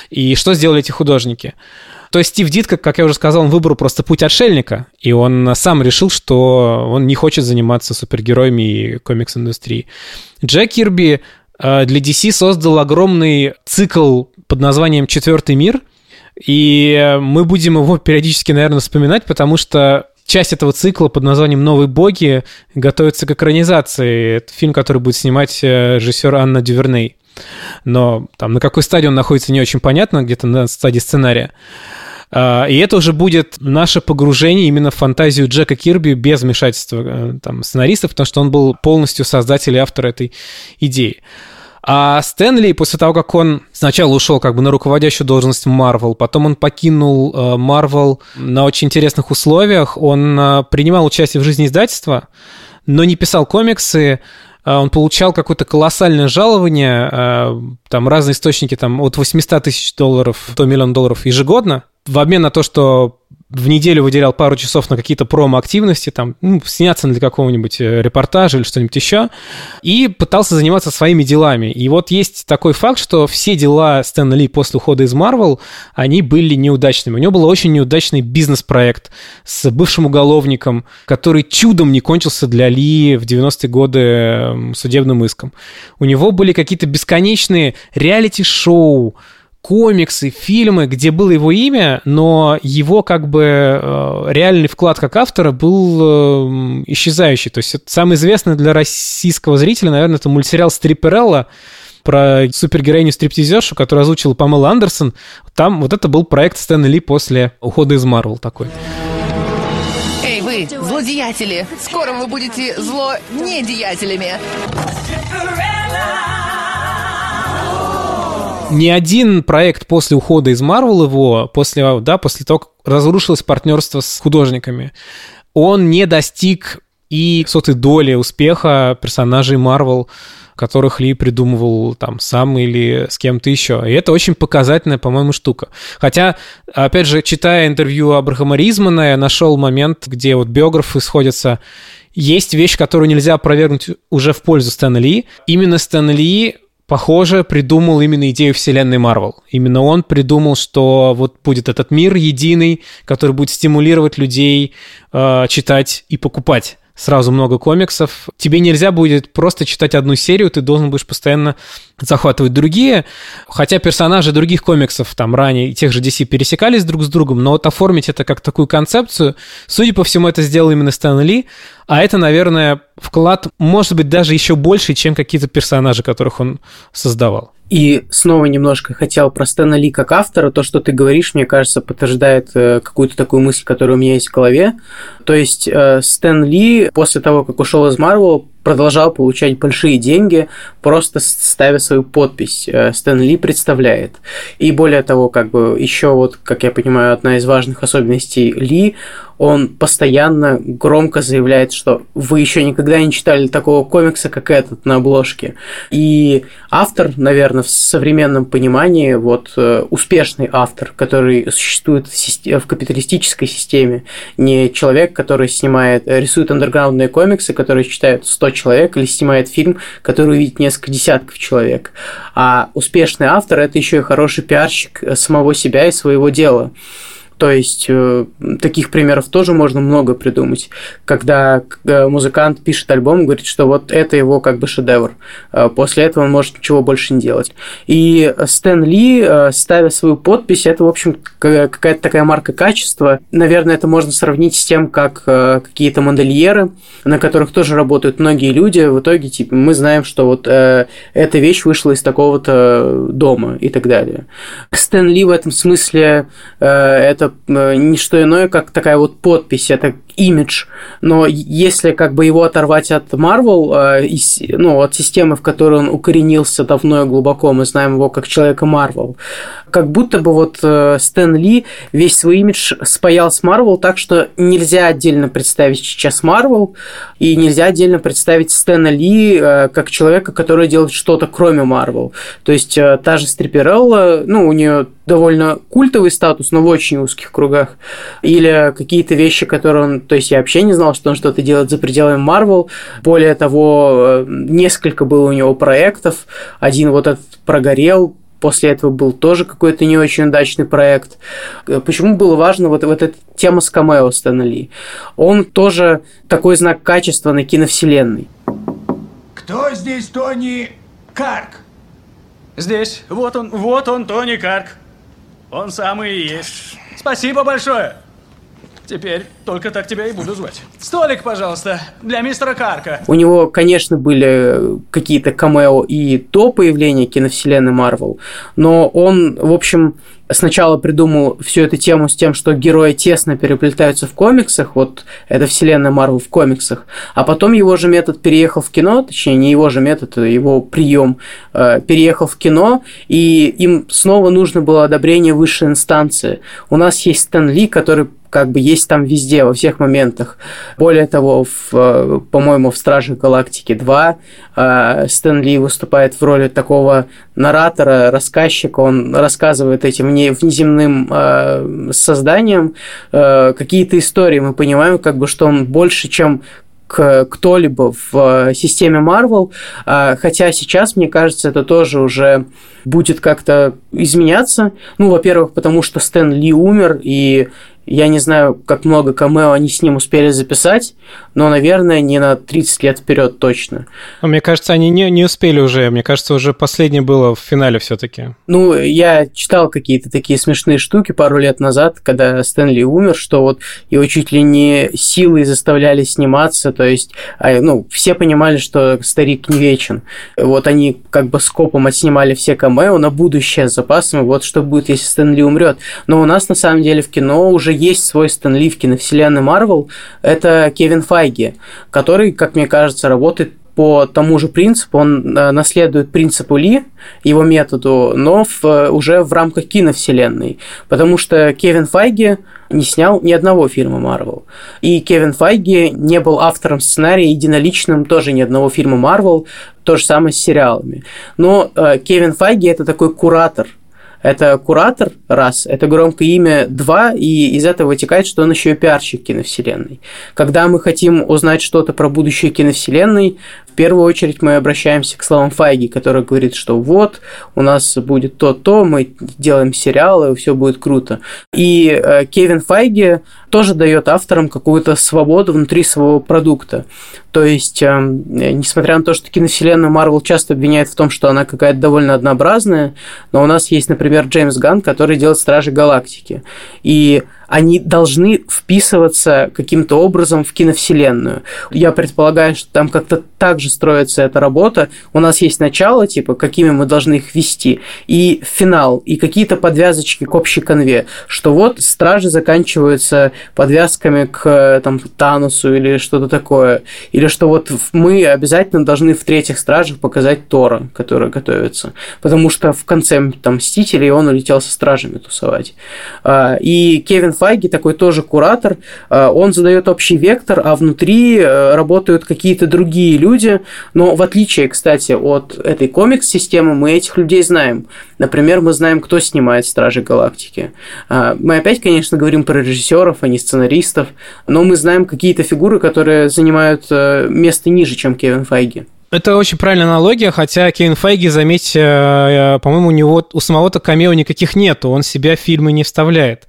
Speaker 3: и что сделали эти художники. То есть Стив Дитко, как я уже сказал, он выбрал просто путь отшельника, и он сам решил, что он не хочет заниматься супергероями и комикс-индустрией. Джек Кирби для DC создал огромный цикл под названием «Четвертый мир», и мы будем его периодически, наверное, вспоминать, потому что часть этого цикла под названием «Новые боги» готовится к экранизации. Это фильм, который будет снимать э, режиссер Анна Дюверней. Но там на какой стадии он находится, не очень понятно, где-то на стадии сценария. А, и это уже будет наше погружение именно в фантазию Джека Кирби без вмешательства э, там, сценаристов, потому что он был полностью создатель и автор этой идеи. А Стэнли, после того, как он сначала ушел как бы на руководящую должность в Marvel, потом он покинул Marvel на очень интересных условиях, он принимал участие в жизни издательства, но не писал комиксы, он получал какое-то колоссальное жалование, там разные источники, там от 800 тысяч долларов до миллиона долларов ежегодно, в обмен на то, что в неделю выделял пару часов на какие-то промо-активности, там, ну, сняться для какого-нибудь э, репортажа или что-нибудь еще, и пытался заниматься своими делами. И вот есть такой факт, что все дела Стэна Ли после ухода из Марвел, они были неудачными. У него был очень неудачный бизнес-проект с бывшим уголовником, который чудом не кончился для Ли в 90-е годы судебным иском. У него были какие-то бесконечные реалити-шоу, комиксы, фильмы, где было его имя, но его как бы э, реальный вклад как автора был э, исчезающий. То есть самый известный для российского зрителя, наверное, это мультсериал «Стриперелла», про супергероиню стриптизершу, которую озвучила Памела Андерсон. Там вот это был проект Стэна Ли после ухода из Марвел такой.
Speaker 5: Эй, вы, злодеятели! Скоро вы будете зло недеятелями!
Speaker 3: Ни один проект после ухода из Марвел его, после, да, после того, как разрушилось партнерство с художниками, он не достиг и сотой доли успеха персонажей Марвел, которых Ли придумывал там сам или с кем-то еще. И это очень показательная, по-моему, штука. Хотя, опять же, читая интервью Абрахама Ризмана, я нашел момент, где вот биографы сходятся есть вещь, которую нельзя опровергнуть уже в пользу Стэна Ли. Именно Стэн Ли похоже, придумал именно идею вселенной Марвел. Именно он придумал, что вот будет этот мир единый, который будет стимулировать людей э, читать и покупать сразу много комиксов. Тебе нельзя будет просто читать одну серию, ты должен будешь постоянно захватывать другие. Хотя персонажи других комиксов там ранее, тех же DC, пересекались друг с другом, но вот оформить это как такую концепцию, судя по всему, это сделал именно Стэн Ли, а это, наверное, вклад, может быть, даже еще больше, чем какие-то персонажи, которых он создавал.
Speaker 4: И снова немножко хотел про Стэна Ли как автора. То, что ты говоришь, мне кажется, подтверждает э, какую-то такую мысль, которая у меня есть в голове. То есть э, Стэн Ли после того, как ушел из Марвел, продолжал получать большие деньги, просто ставя свою подпись. Э, Стэн Ли представляет. И более того, как бы еще вот, как я понимаю, одна из важных особенностей Ли, он постоянно громко заявляет, что вы еще никогда не читали такого комикса, как этот на обложке. И автор, наверное, в современном понимании, вот э, успешный автор, который существует в капиталистической системе, не человек, который снимает, рисует андерграундные комиксы, которые читают 100 человек, или снимает фильм, который увидит несколько десятков человек. А успешный автор – это еще и хороший пиарщик самого себя и своего дела. То есть э, таких примеров тоже можно много придумать. Когда э, музыкант пишет альбом, говорит, что вот это его как бы шедевр. Э, после этого он может ничего больше не делать. И Стэн Ли, ставя свою подпись, это, в общем, какая-то такая марка качества. Наверное, это можно сравнить с тем, как какие-то модельеры, на которых тоже работают многие люди, в итоге типа, мы знаем, что вот эта вещь вышла из такого-то дома и так далее. Стэн Ли в этом смысле это Э, не что иное, как такая вот подпись, это имидж. Но если как бы его оторвать от Marvel, э, ну, от системы, в которой он укоренился давно и глубоко, мы знаем его как человека Marvel, как будто бы вот э, Стэн Ли весь свой имидж спаял с Marvel так, что нельзя отдельно представить сейчас Marvel, и нельзя отдельно представить Стэна Ли как человека, который делает что-то кроме Marvel. То есть та же Стриперелла, ну, у нее довольно культовый статус, но в очень узких кругах. Или какие-то вещи, которые он... То есть я вообще не знал, что он что-то делает за пределами Marvel. Более того, э, несколько было у него проектов. Один вот этот прогорел, после этого был тоже какой-то не очень удачный проект. Э, почему было важно вот, вот эта тема с камео Стэна Ли? Он тоже такой знак качества на киновселенной.
Speaker 7: Кто здесь Тони Карк?
Speaker 8: Здесь. Вот он, вот он, Тони Карк. Он самый и есть. Спасибо большое. Теперь только так тебя и буду звать. Столик, пожалуйста, для мистера Карка.
Speaker 4: У него, конечно, были какие-то камео и до появления киновселенной Марвел, но он, в общем, сначала придумал всю эту тему с тем, что герои тесно переплетаются в комиксах, вот это вселенная Марвел в комиксах, а потом его же метод переехал в кино, точнее, не его же метод, а его прием э, переехал в кино, и им снова нужно было одобрение высшей инстанции. У нас есть Стэн Ли, который как бы есть там везде, во всех моментах. Более того, в, э, по-моему, в Стражах Галактики 2 э, Стэн Ли выступает в роли такого наратора, рассказчика, он рассказывает этим внеземным э, созданиям какие-то истории. Мы понимаем, как бы, что он больше, чем кто-либо в системе Marvel, хотя сейчас, мне кажется, это тоже уже будет как-то изменяться. Ну, во-первых, потому что Стэн Ли умер, и я не знаю, как много камео они с ним успели записать, но, наверное, не на 30 лет вперед точно.
Speaker 3: А мне кажется, они не, не успели уже. Мне кажется, уже последнее было в финале все-таки.
Speaker 4: Ну, я читал какие-то такие смешные штуки пару лет назад, когда Стэнли умер, что вот его чуть ли не силой заставляли сниматься, то есть, а, ну, все понимали, что старик не вечен. Вот они как бы скопом отснимали все камео на будущее с запасом, вот что будет, если Стэнли умрет. Но у нас, на самом деле, в кино уже есть свой Стэн Ли в киновселенной Марвел, это Кевин Файги, который, как мне кажется, работает по тому же принципу, он э, наследует принципу Ли, его методу, но в, э, уже в рамках киновселенной. Потому что Кевин Файги не снял ни одного фильма Марвел. И Кевин Файги не был автором сценария, единоличным тоже ни одного фильма Марвел, то же самое с сериалами. Но э, Кевин Файги это такой куратор – это куратор, раз, это громкое имя, два, и из этого вытекает, что он еще и пиарщик киновселенной. Когда мы хотим узнать что-то про будущее киновселенной, в первую очередь мы обращаемся к словам Файги, который говорит, что вот, у нас будет то-то, мы делаем сериалы, все будет круто. И э, Кевин Файги тоже дает авторам какую-то свободу внутри своего продукта. То есть, э, несмотря на то, что киновселенную Марвел часто обвиняет в том, что она какая-то довольно однообразная, но у нас есть, например, Джеймс Ганн, который делает Стражи Галактики. И они должны вписываться каким-то образом в киновселенную. Я предполагаю, что там как-то так же строится эта работа. У нас есть начало, типа, какими мы должны их вести, и финал, и какие-то подвязочки к общей конве, что вот стражи заканчиваются подвязками к там, Танусу или что-то такое, или что вот мы обязательно должны в третьих стражах показать Тора, который готовится, потому что в конце там Мстителей он улетел со стражами тусовать. А, и Кевин Файги такой тоже куратор, э, он задает общий вектор, а внутри э, работают какие-то другие люди, но в отличие, кстати, от этой комикс-системы, мы этих людей знаем. Например, мы знаем, кто снимает «Стражи Галактики». Э, мы опять, конечно, говорим про режиссеров, а не сценаристов, но мы знаем какие-то фигуры, которые занимают место ниже, чем Кевин Файги.
Speaker 3: Это очень правильная аналогия, хотя Кевин Файги, заметьте, э, по-моему, у него у самого-то камео никаких нету, он себя в фильмы не вставляет.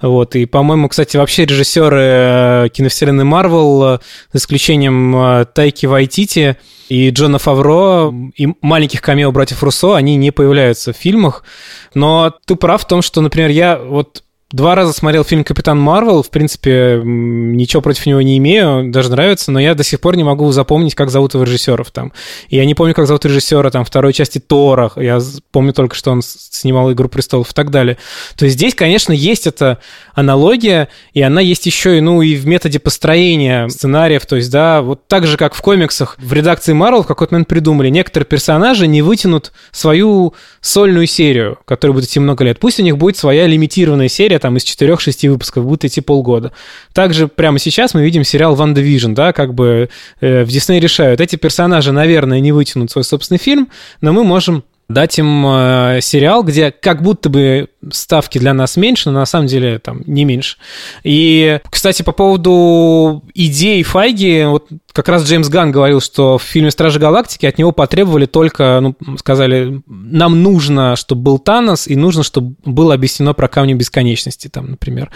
Speaker 3: Вот, и, по-моему, кстати, вообще режиссеры э, киновселенной Марвел, э, за исключением Тайки Вайтити и Джона Фавро, и маленьких камео братьев Руссо, они не появляются в фильмах. Но ты прав в том, что, например, я вот Два раза смотрел фильм «Капитан Марвел». В принципе, ничего против него не имею, даже нравится, но я до сих пор не могу запомнить, как зовут его режиссеров там. Я не помню, как зовут режиссера там второй части Тора. Я помню только, что он снимал «Игру престолов» и так далее. То есть здесь, конечно, есть эта аналогия, и она есть еще и, ну, и в методе построения сценариев. То есть, да, вот так же, как в комиксах, в редакции Марвел в какой-то момент придумали, некоторые персонажи не вытянут свою сольную серию, которая будет идти много лет. Пусть у них будет своя лимитированная серия, там из 4-6 выпусков будет идти полгода. Также прямо сейчас мы видим сериал «Ван Division, да, как бы э, в Дисней решают, эти персонажи, наверное, не вытянут свой собственный фильм, но мы можем дать им э, сериал, где как будто бы ставки для нас меньше, но на самом деле там не меньше. И, кстати, по поводу идей Файги, вот как раз Джеймс Ган говорил, что в фильме «Стражи Галактики» от него потребовали только, ну, сказали, нам нужно, чтобы был Танос, и нужно, чтобы было объяснено про Камни Бесконечности, там, например.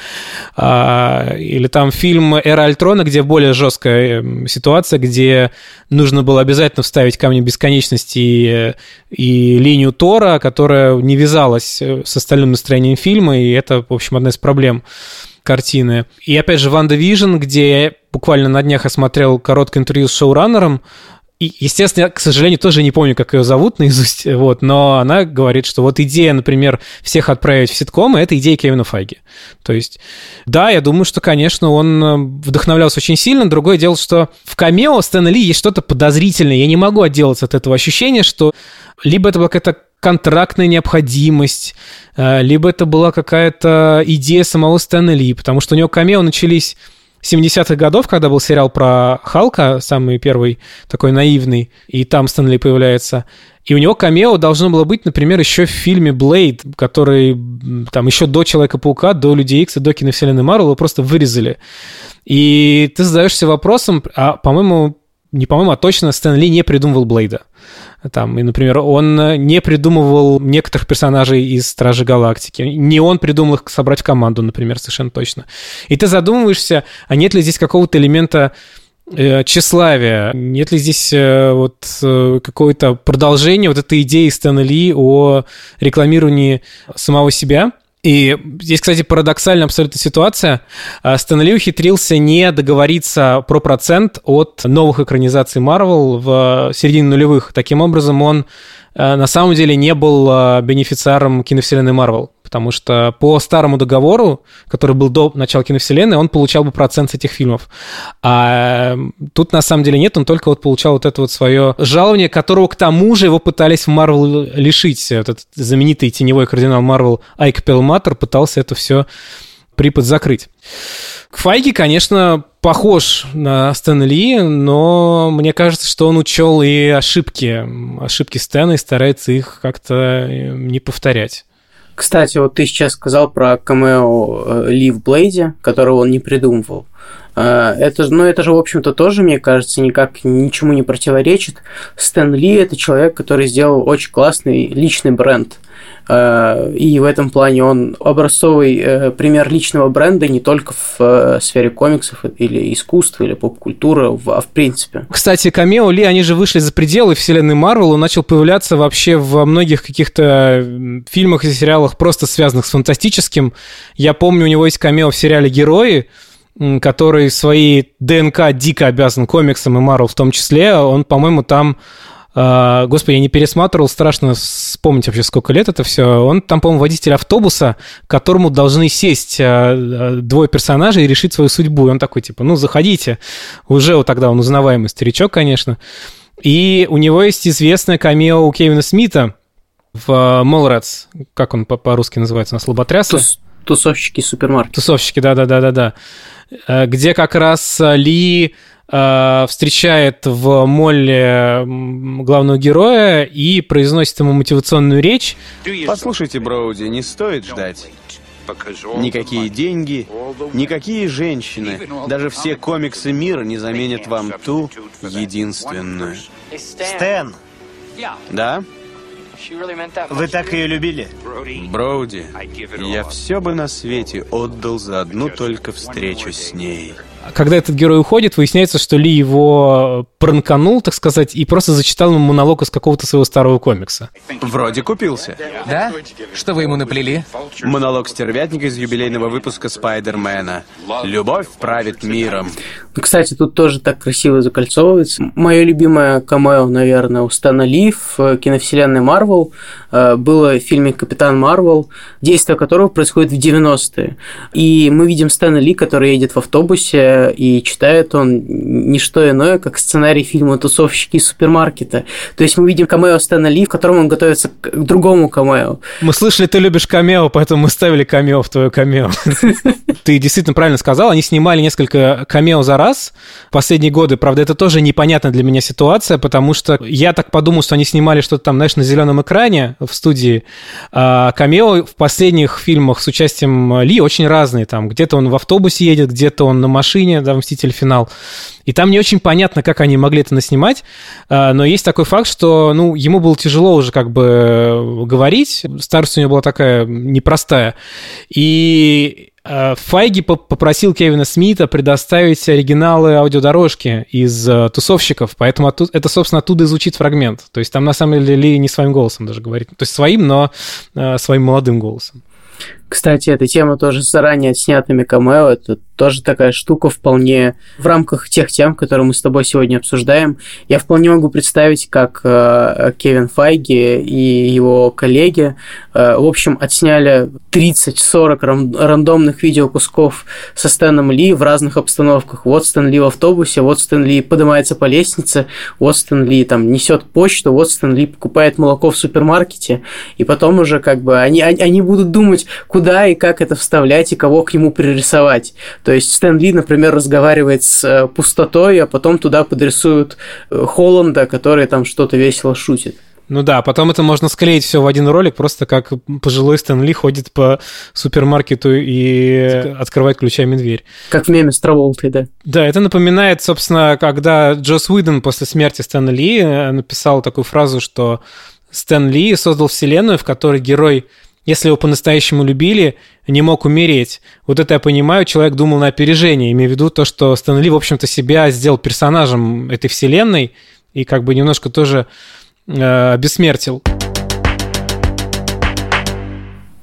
Speaker 3: А, или там фильм «Эра Альтрона», где более жесткая эм, ситуация, где нужно было обязательно вставить Камни Бесконечности и, и линию Тора, которая не вязалась с остальным настроением фильма, и это, в общем, одна из проблем картины. И опять же, WandaVision, где я буквально на днях осмотрел короткое интервью с шоураннером, и, естественно, я, к сожалению, тоже не помню, как ее зовут наизусть, *laughs* вот, но она говорит, что вот идея, например, всех отправить в ситкомы, это идея Кевина Файги. То есть, да, я думаю, что, конечно, он э, вдохновлялся очень сильно. Другое дело, что в камео Стэна Ли есть что-то подозрительное. Я не могу отделаться от этого ощущения, что либо это была какая-то контрактная необходимость, э, либо это была какая-то идея самого Стэна Ли, потому что у него камео начались 70-х годов, когда был сериал про Халка, самый первый такой наивный, и там Стэнли появляется. И у него камео должно было быть, например, еще в фильме «Блейд», который там еще до «Человека-паука», до «Людей Икс» и до киновселенной Марвел его просто вырезали. И ты задаешься вопросом, а, по-моему, не по-моему, а точно Стэн Ли не придумывал Блейда. Там, и, например, он не придумывал некоторых персонажей из Стражи Галактики. Не он придумал их собрать в команду, например, совершенно точно. И ты задумываешься, а нет ли здесь какого-то элемента э, тщеславия? Нет ли здесь э, вот э, какое-то продолжение вот этой идеи Стэна Ли о рекламировании самого себя? И здесь, кстати, парадоксальная абсолютно ситуация. А, Стэн Ли ухитрился не договориться про процент от новых экранизаций Марвел в середине нулевых. Таким образом, он на самом деле не был э, бенефициаром киновселенной Марвел, потому что по старому договору, который был до начала киновселенной, он получал бы процент с этих фильмов. А э, тут на самом деле нет, он только вот получал вот это вот свое жалование, которого к тому же его пытались в Марвел лишить. Этот знаменитый теневой кардинал Марвел Айк Пелматор пытался это все припад закрыть. Файги, конечно, похож на Стэна Ли, но мне кажется, что он учел и ошибки, ошибки Стэна и старается их как-то э, не повторять.
Speaker 4: Кстати, вот ты сейчас сказал про камео э, Ли в Блейде, которого он не придумывал. Э, это, ну, это же, в общем-то, тоже, мне кажется, никак ничему не противоречит. Стэн Ли – это человек, который сделал очень классный личный бренд – и в этом плане он образцовый э, пример личного бренда не только в э, сфере комиксов или искусства, или поп-культуры, а в принципе.
Speaker 3: Кстати, камео Ли, они же вышли за пределы вселенной Марвел, он начал появляться вообще во многих каких-то фильмах и сериалах, просто связанных с фантастическим. Я помню, у него есть камео в сериале «Герои», который своей ДНК дико обязан комиксам и Марвел в том числе. Он, по-моему, там господи, я не пересматривал, страшно вспомнить вообще, сколько лет это все. Он там, по-моему, водитель автобуса, к которому должны сесть а, а, двое персонажей и решить свою судьбу. И он такой, типа, ну, заходите. Уже вот тогда он узнаваемый старичок, конечно. И у него есть известное камео у Кевина Смита в Молрадс. Как он по-русски называется? На слаботрясы? Тус,
Speaker 4: тусовщики супермаркет.
Speaker 3: Тусовщики, да-да-да-да-да. Где как раз Ли Э, встречает в молле главного героя и произносит ему мотивационную речь.
Speaker 9: Послушайте, Броуди, не стоит ждать. Никакие деньги, никакие женщины, даже все комиксы мира не заменят вам ту единственную.
Speaker 10: Стэн!
Speaker 9: Да?
Speaker 10: Вы так ее любили?
Speaker 9: Броуди, я все бы на свете отдал за одну только встречу с ней
Speaker 3: когда этот герой уходит, выясняется, что Ли его пранканул, так сказать, и просто зачитал ему монолог из какого-то своего старого комикса.
Speaker 9: Вроде купился.
Speaker 11: Да? Что вы ему наплели?
Speaker 9: Монолог стервятника из юбилейного выпуска Спайдермена. «Любовь правит миром».
Speaker 4: Ну, кстати, тут тоже так красиво закольцовывается. Мое любимое камео, наверное, у Стэна Ли в киновселенной Марвел э, было в фильме «Капитан Марвел», действие которого происходит в 90-е. И мы видим Стэна Ли, который едет в автобусе и читает он не что иное, как сценарий фильма «Тусовщики из супермаркета». То есть мы видим камео Стэна Ли, в котором он готовится к другому камео.
Speaker 3: Мы слышали, ты любишь камео, поэтому мы ставили камео в твое камео. *laughs* Ты действительно правильно сказал, они снимали несколько камео за раз последние годы. Правда, это тоже непонятная для меня ситуация, потому что я так подумал, что они снимали что-то там, знаешь, на зеленом экране в студии. А камео в последних фильмах с участием Ли очень разные. Там где-то он в автобусе едет, где-то он на машине, продолжение, да, «Мститель. Финал». И там не очень понятно, как они могли это наснимать, а, но есть такой факт, что, ну, ему было тяжело уже как бы говорить, старость у него была такая непростая. И а, Файги попросил Кевина Смита предоставить оригиналы аудиодорожки из а, тусовщиков, поэтому это, собственно, оттуда и звучит фрагмент. То есть там, на самом деле, Ли не своим голосом даже говорит. То есть своим, но своим молодым голосом.
Speaker 4: Кстати, эта тема тоже с заранее отснятыми камео. Это тоже такая штука вполне в рамках тех тем, которые мы с тобой сегодня обсуждаем. Я вполне могу представить, как э, Кевин Файги и его коллеги, э, в общем, отсняли 30-40 ран- рандомных видеокусков со Стэном Ли в разных обстановках. Вот Стэн Ли в автобусе, вот Стэн Ли поднимается по лестнице, вот Стэн Ли там несет почту, вот Стэн Ли покупает молоко в супермаркете, и потом уже как бы они, они, они будут думать, куда и как это вставлять, и кого к нему пририсовать. То есть Стэн Ли, например, разговаривает с э, пустотой, а потом туда подрисуют э, Холланда, который там что-то весело шутит.
Speaker 3: Ну да, потом это можно склеить все в один ролик, просто как пожилой Стэн Ли ходит по супермаркету и открывает ключами дверь.
Speaker 4: Как в меме с Траволтой, да.
Speaker 3: Да, это напоминает, собственно, когда Джос Уидон после смерти Стэна Ли э, написал такую фразу, что Стэн Ли создал вселенную, в которой герой если его по-настоящему любили, не мог умереть. Вот это я понимаю, человек думал на опережение, имею в виду то, что Стэн Ли, в общем-то, себя сделал персонажем этой вселенной и как бы немножко тоже э, обессмертил.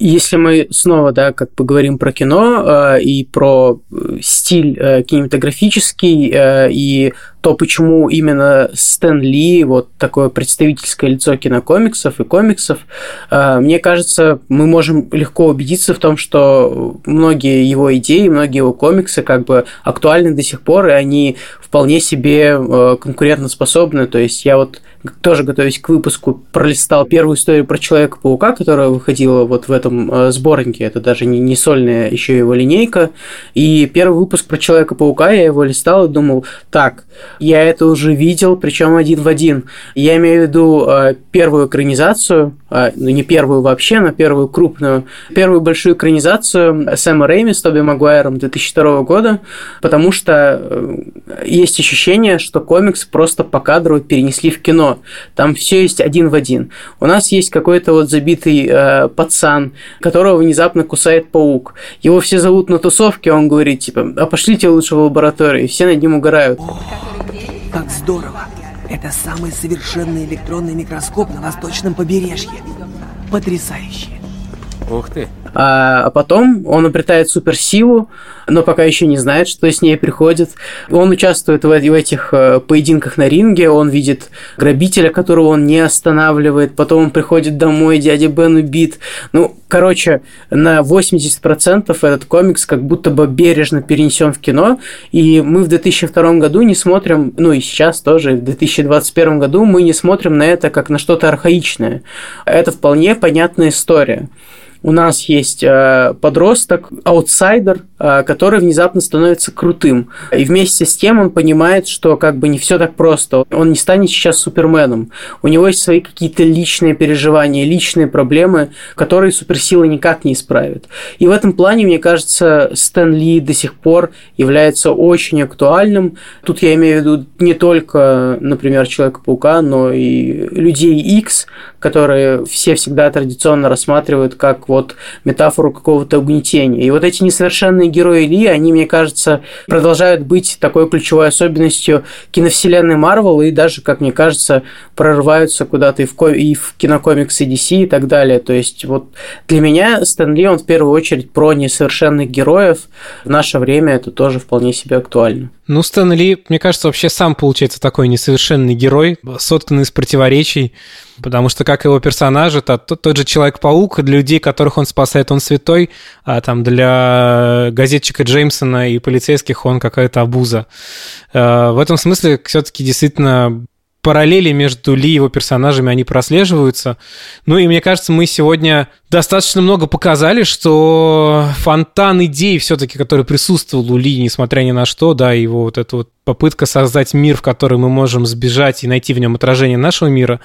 Speaker 4: Если мы снова, да, как поговорим про кино э, и про э, стиль э, кинематографический э, и то, почему именно Стэн Ли, вот такое представительское лицо кинокомиксов и комиксов, э, мне кажется, мы можем легко убедиться в том, что многие его идеи, многие его комиксы как бы актуальны до сих пор, и они вполне себе э, конкурентоспособны. То есть я вот тоже готовясь к выпуску, пролистал первую историю про Человека-паука, которая выходила вот в этом э, сборнике. Это даже не, не сольная еще его линейка. И первый выпуск про Человека-паука, я его листал и думал, так, я это уже видел, причем один в один. Я имею в виду э, первую экранизацию, э, ну не первую вообще, но первую крупную, первую большую экранизацию Сэма Рэйми с Тоби Магуайром 2002 года, потому что э, есть ощущение, что комикс просто по кадру перенесли в кино. Там все есть один в один. У нас есть какой-то вот забитый э, пацан, которого внезапно кусает паук. Его все зовут на тусовке, он говорит, типа, а пошлите лучше в лабораторию, и все над ним угорают.
Speaker 12: Как здорово! Это самый совершенный электронный микроскоп на восточном побережье. Потрясающе!
Speaker 3: Ух ты!
Speaker 4: А, а потом он обретает суперсилу, но пока еще не знает, что с ней приходит. Он участвует в, этих э, поединках на ринге, он видит грабителя, которого он не останавливает, потом он приходит домой, дядя Бен убит. Ну, короче, на 80% этот комикс как будто бы бережно перенесен в кино, и мы в 2002 году не смотрим, ну и сейчас тоже, в 2021 году мы не смотрим на это как на что-то архаичное. Это вполне понятная история у нас есть э, подросток, аутсайдер, который внезапно становится крутым. И вместе с тем он понимает, что как бы не все так просто. Он не станет сейчас суперменом. У него есть свои какие-то личные переживания, личные проблемы, которые суперсила никак не исправит. И в этом плане, мне кажется, Стэн Ли до сих пор является очень актуальным. Тут я имею в виду не только, например, Человека-паука, но и Людей X, которые все всегда традиционно рассматривают как вот метафору какого-то угнетения. И вот эти несовершенные герои Ли, они, мне кажется, продолжают быть такой ключевой особенностью киновселенной Марвел и даже, как мне кажется, прорываются куда-то и в, ко- и в кинокомиксы DC и так далее. То есть вот для меня Стэн Ли, он в первую очередь про несовершенных героев. В наше время это тоже вполне себе актуально.
Speaker 3: Ну, Стэн Ли, мне кажется, вообще сам получается такой несовершенный герой, сотканный из противоречий, потому что как его персонаж, это тот, тот же Человек-паук, для людей, которых он спасает, он святой, а там для газетчика Джеймсона и полицейских он какая-то обуза. В этом смысле все-таки действительно параллели между Ли и его персонажами, они прослеживаются. Ну и мне кажется, мы сегодня достаточно много показали, что фонтан идей все-таки, который присутствовал у Ли, несмотря ни на что, да, его вот эта вот попытка создать мир, в который мы можем сбежать и найти в нем отражение нашего мира,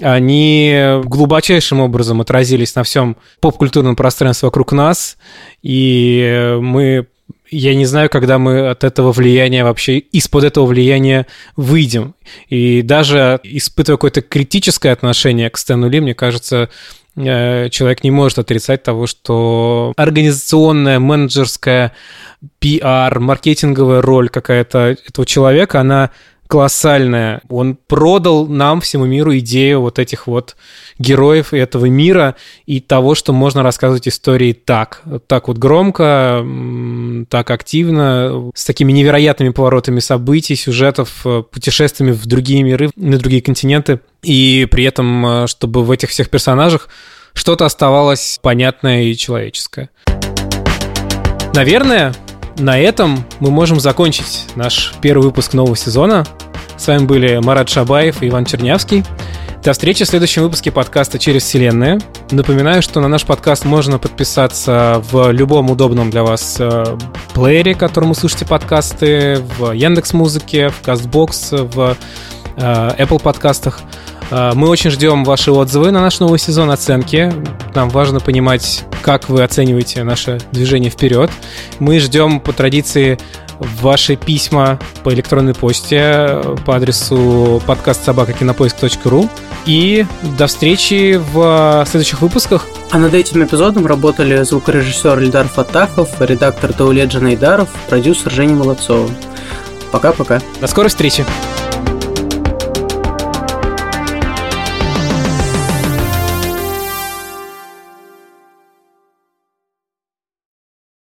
Speaker 3: они глубочайшим образом отразились на всем поп-культурном пространстве вокруг нас, и мы я не знаю, когда мы от этого влияния вообще, из-под этого влияния выйдем. И даже испытывая какое-то критическое отношение к Стэну Ли, мне кажется, человек не может отрицать того, что организационная, менеджерская, пиар, маркетинговая роль какая-то этого человека, она колоссальная. Он продал нам, всему миру, идею вот этих вот героев этого мира и того, что можно рассказывать истории так. Так вот громко, так активно, с такими невероятными поворотами событий, сюжетов, э, путешествиями в другие миры, на другие континенты. И при этом, э, чтобы в этих всех персонажах что-то оставалось понятное и человеческое. Наверное, на этом мы можем закончить наш первый выпуск нового сезона. С вами были Марат Шабаев и Иван Чернявский. До встречи в следующем выпуске подкаста «Через вселенную». Напоминаю, что на наш подкаст можно подписаться в любом удобном для вас э, плеере, которым вы слушаете подкасты, в Яндекс Музыке, в Кастбокс, в э, Apple подкастах. Э, мы очень ждем ваши отзывы на наш новый сезон оценки. Нам важно понимать, как вы оцениваете наше движение вперед. Мы ждем по традиции ваши письма по электронной почте по адресу подкаст собакакинопоиск.ру. И до встречи в следующих выпусках.
Speaker 4: А над этим эпизодом работали звукорежиссер Ильдар Фатахов, редактор Таулет Джанайдаров, продюсер Женя Молодцова. Пока-пока.
Speaker 3: До скорой встречи.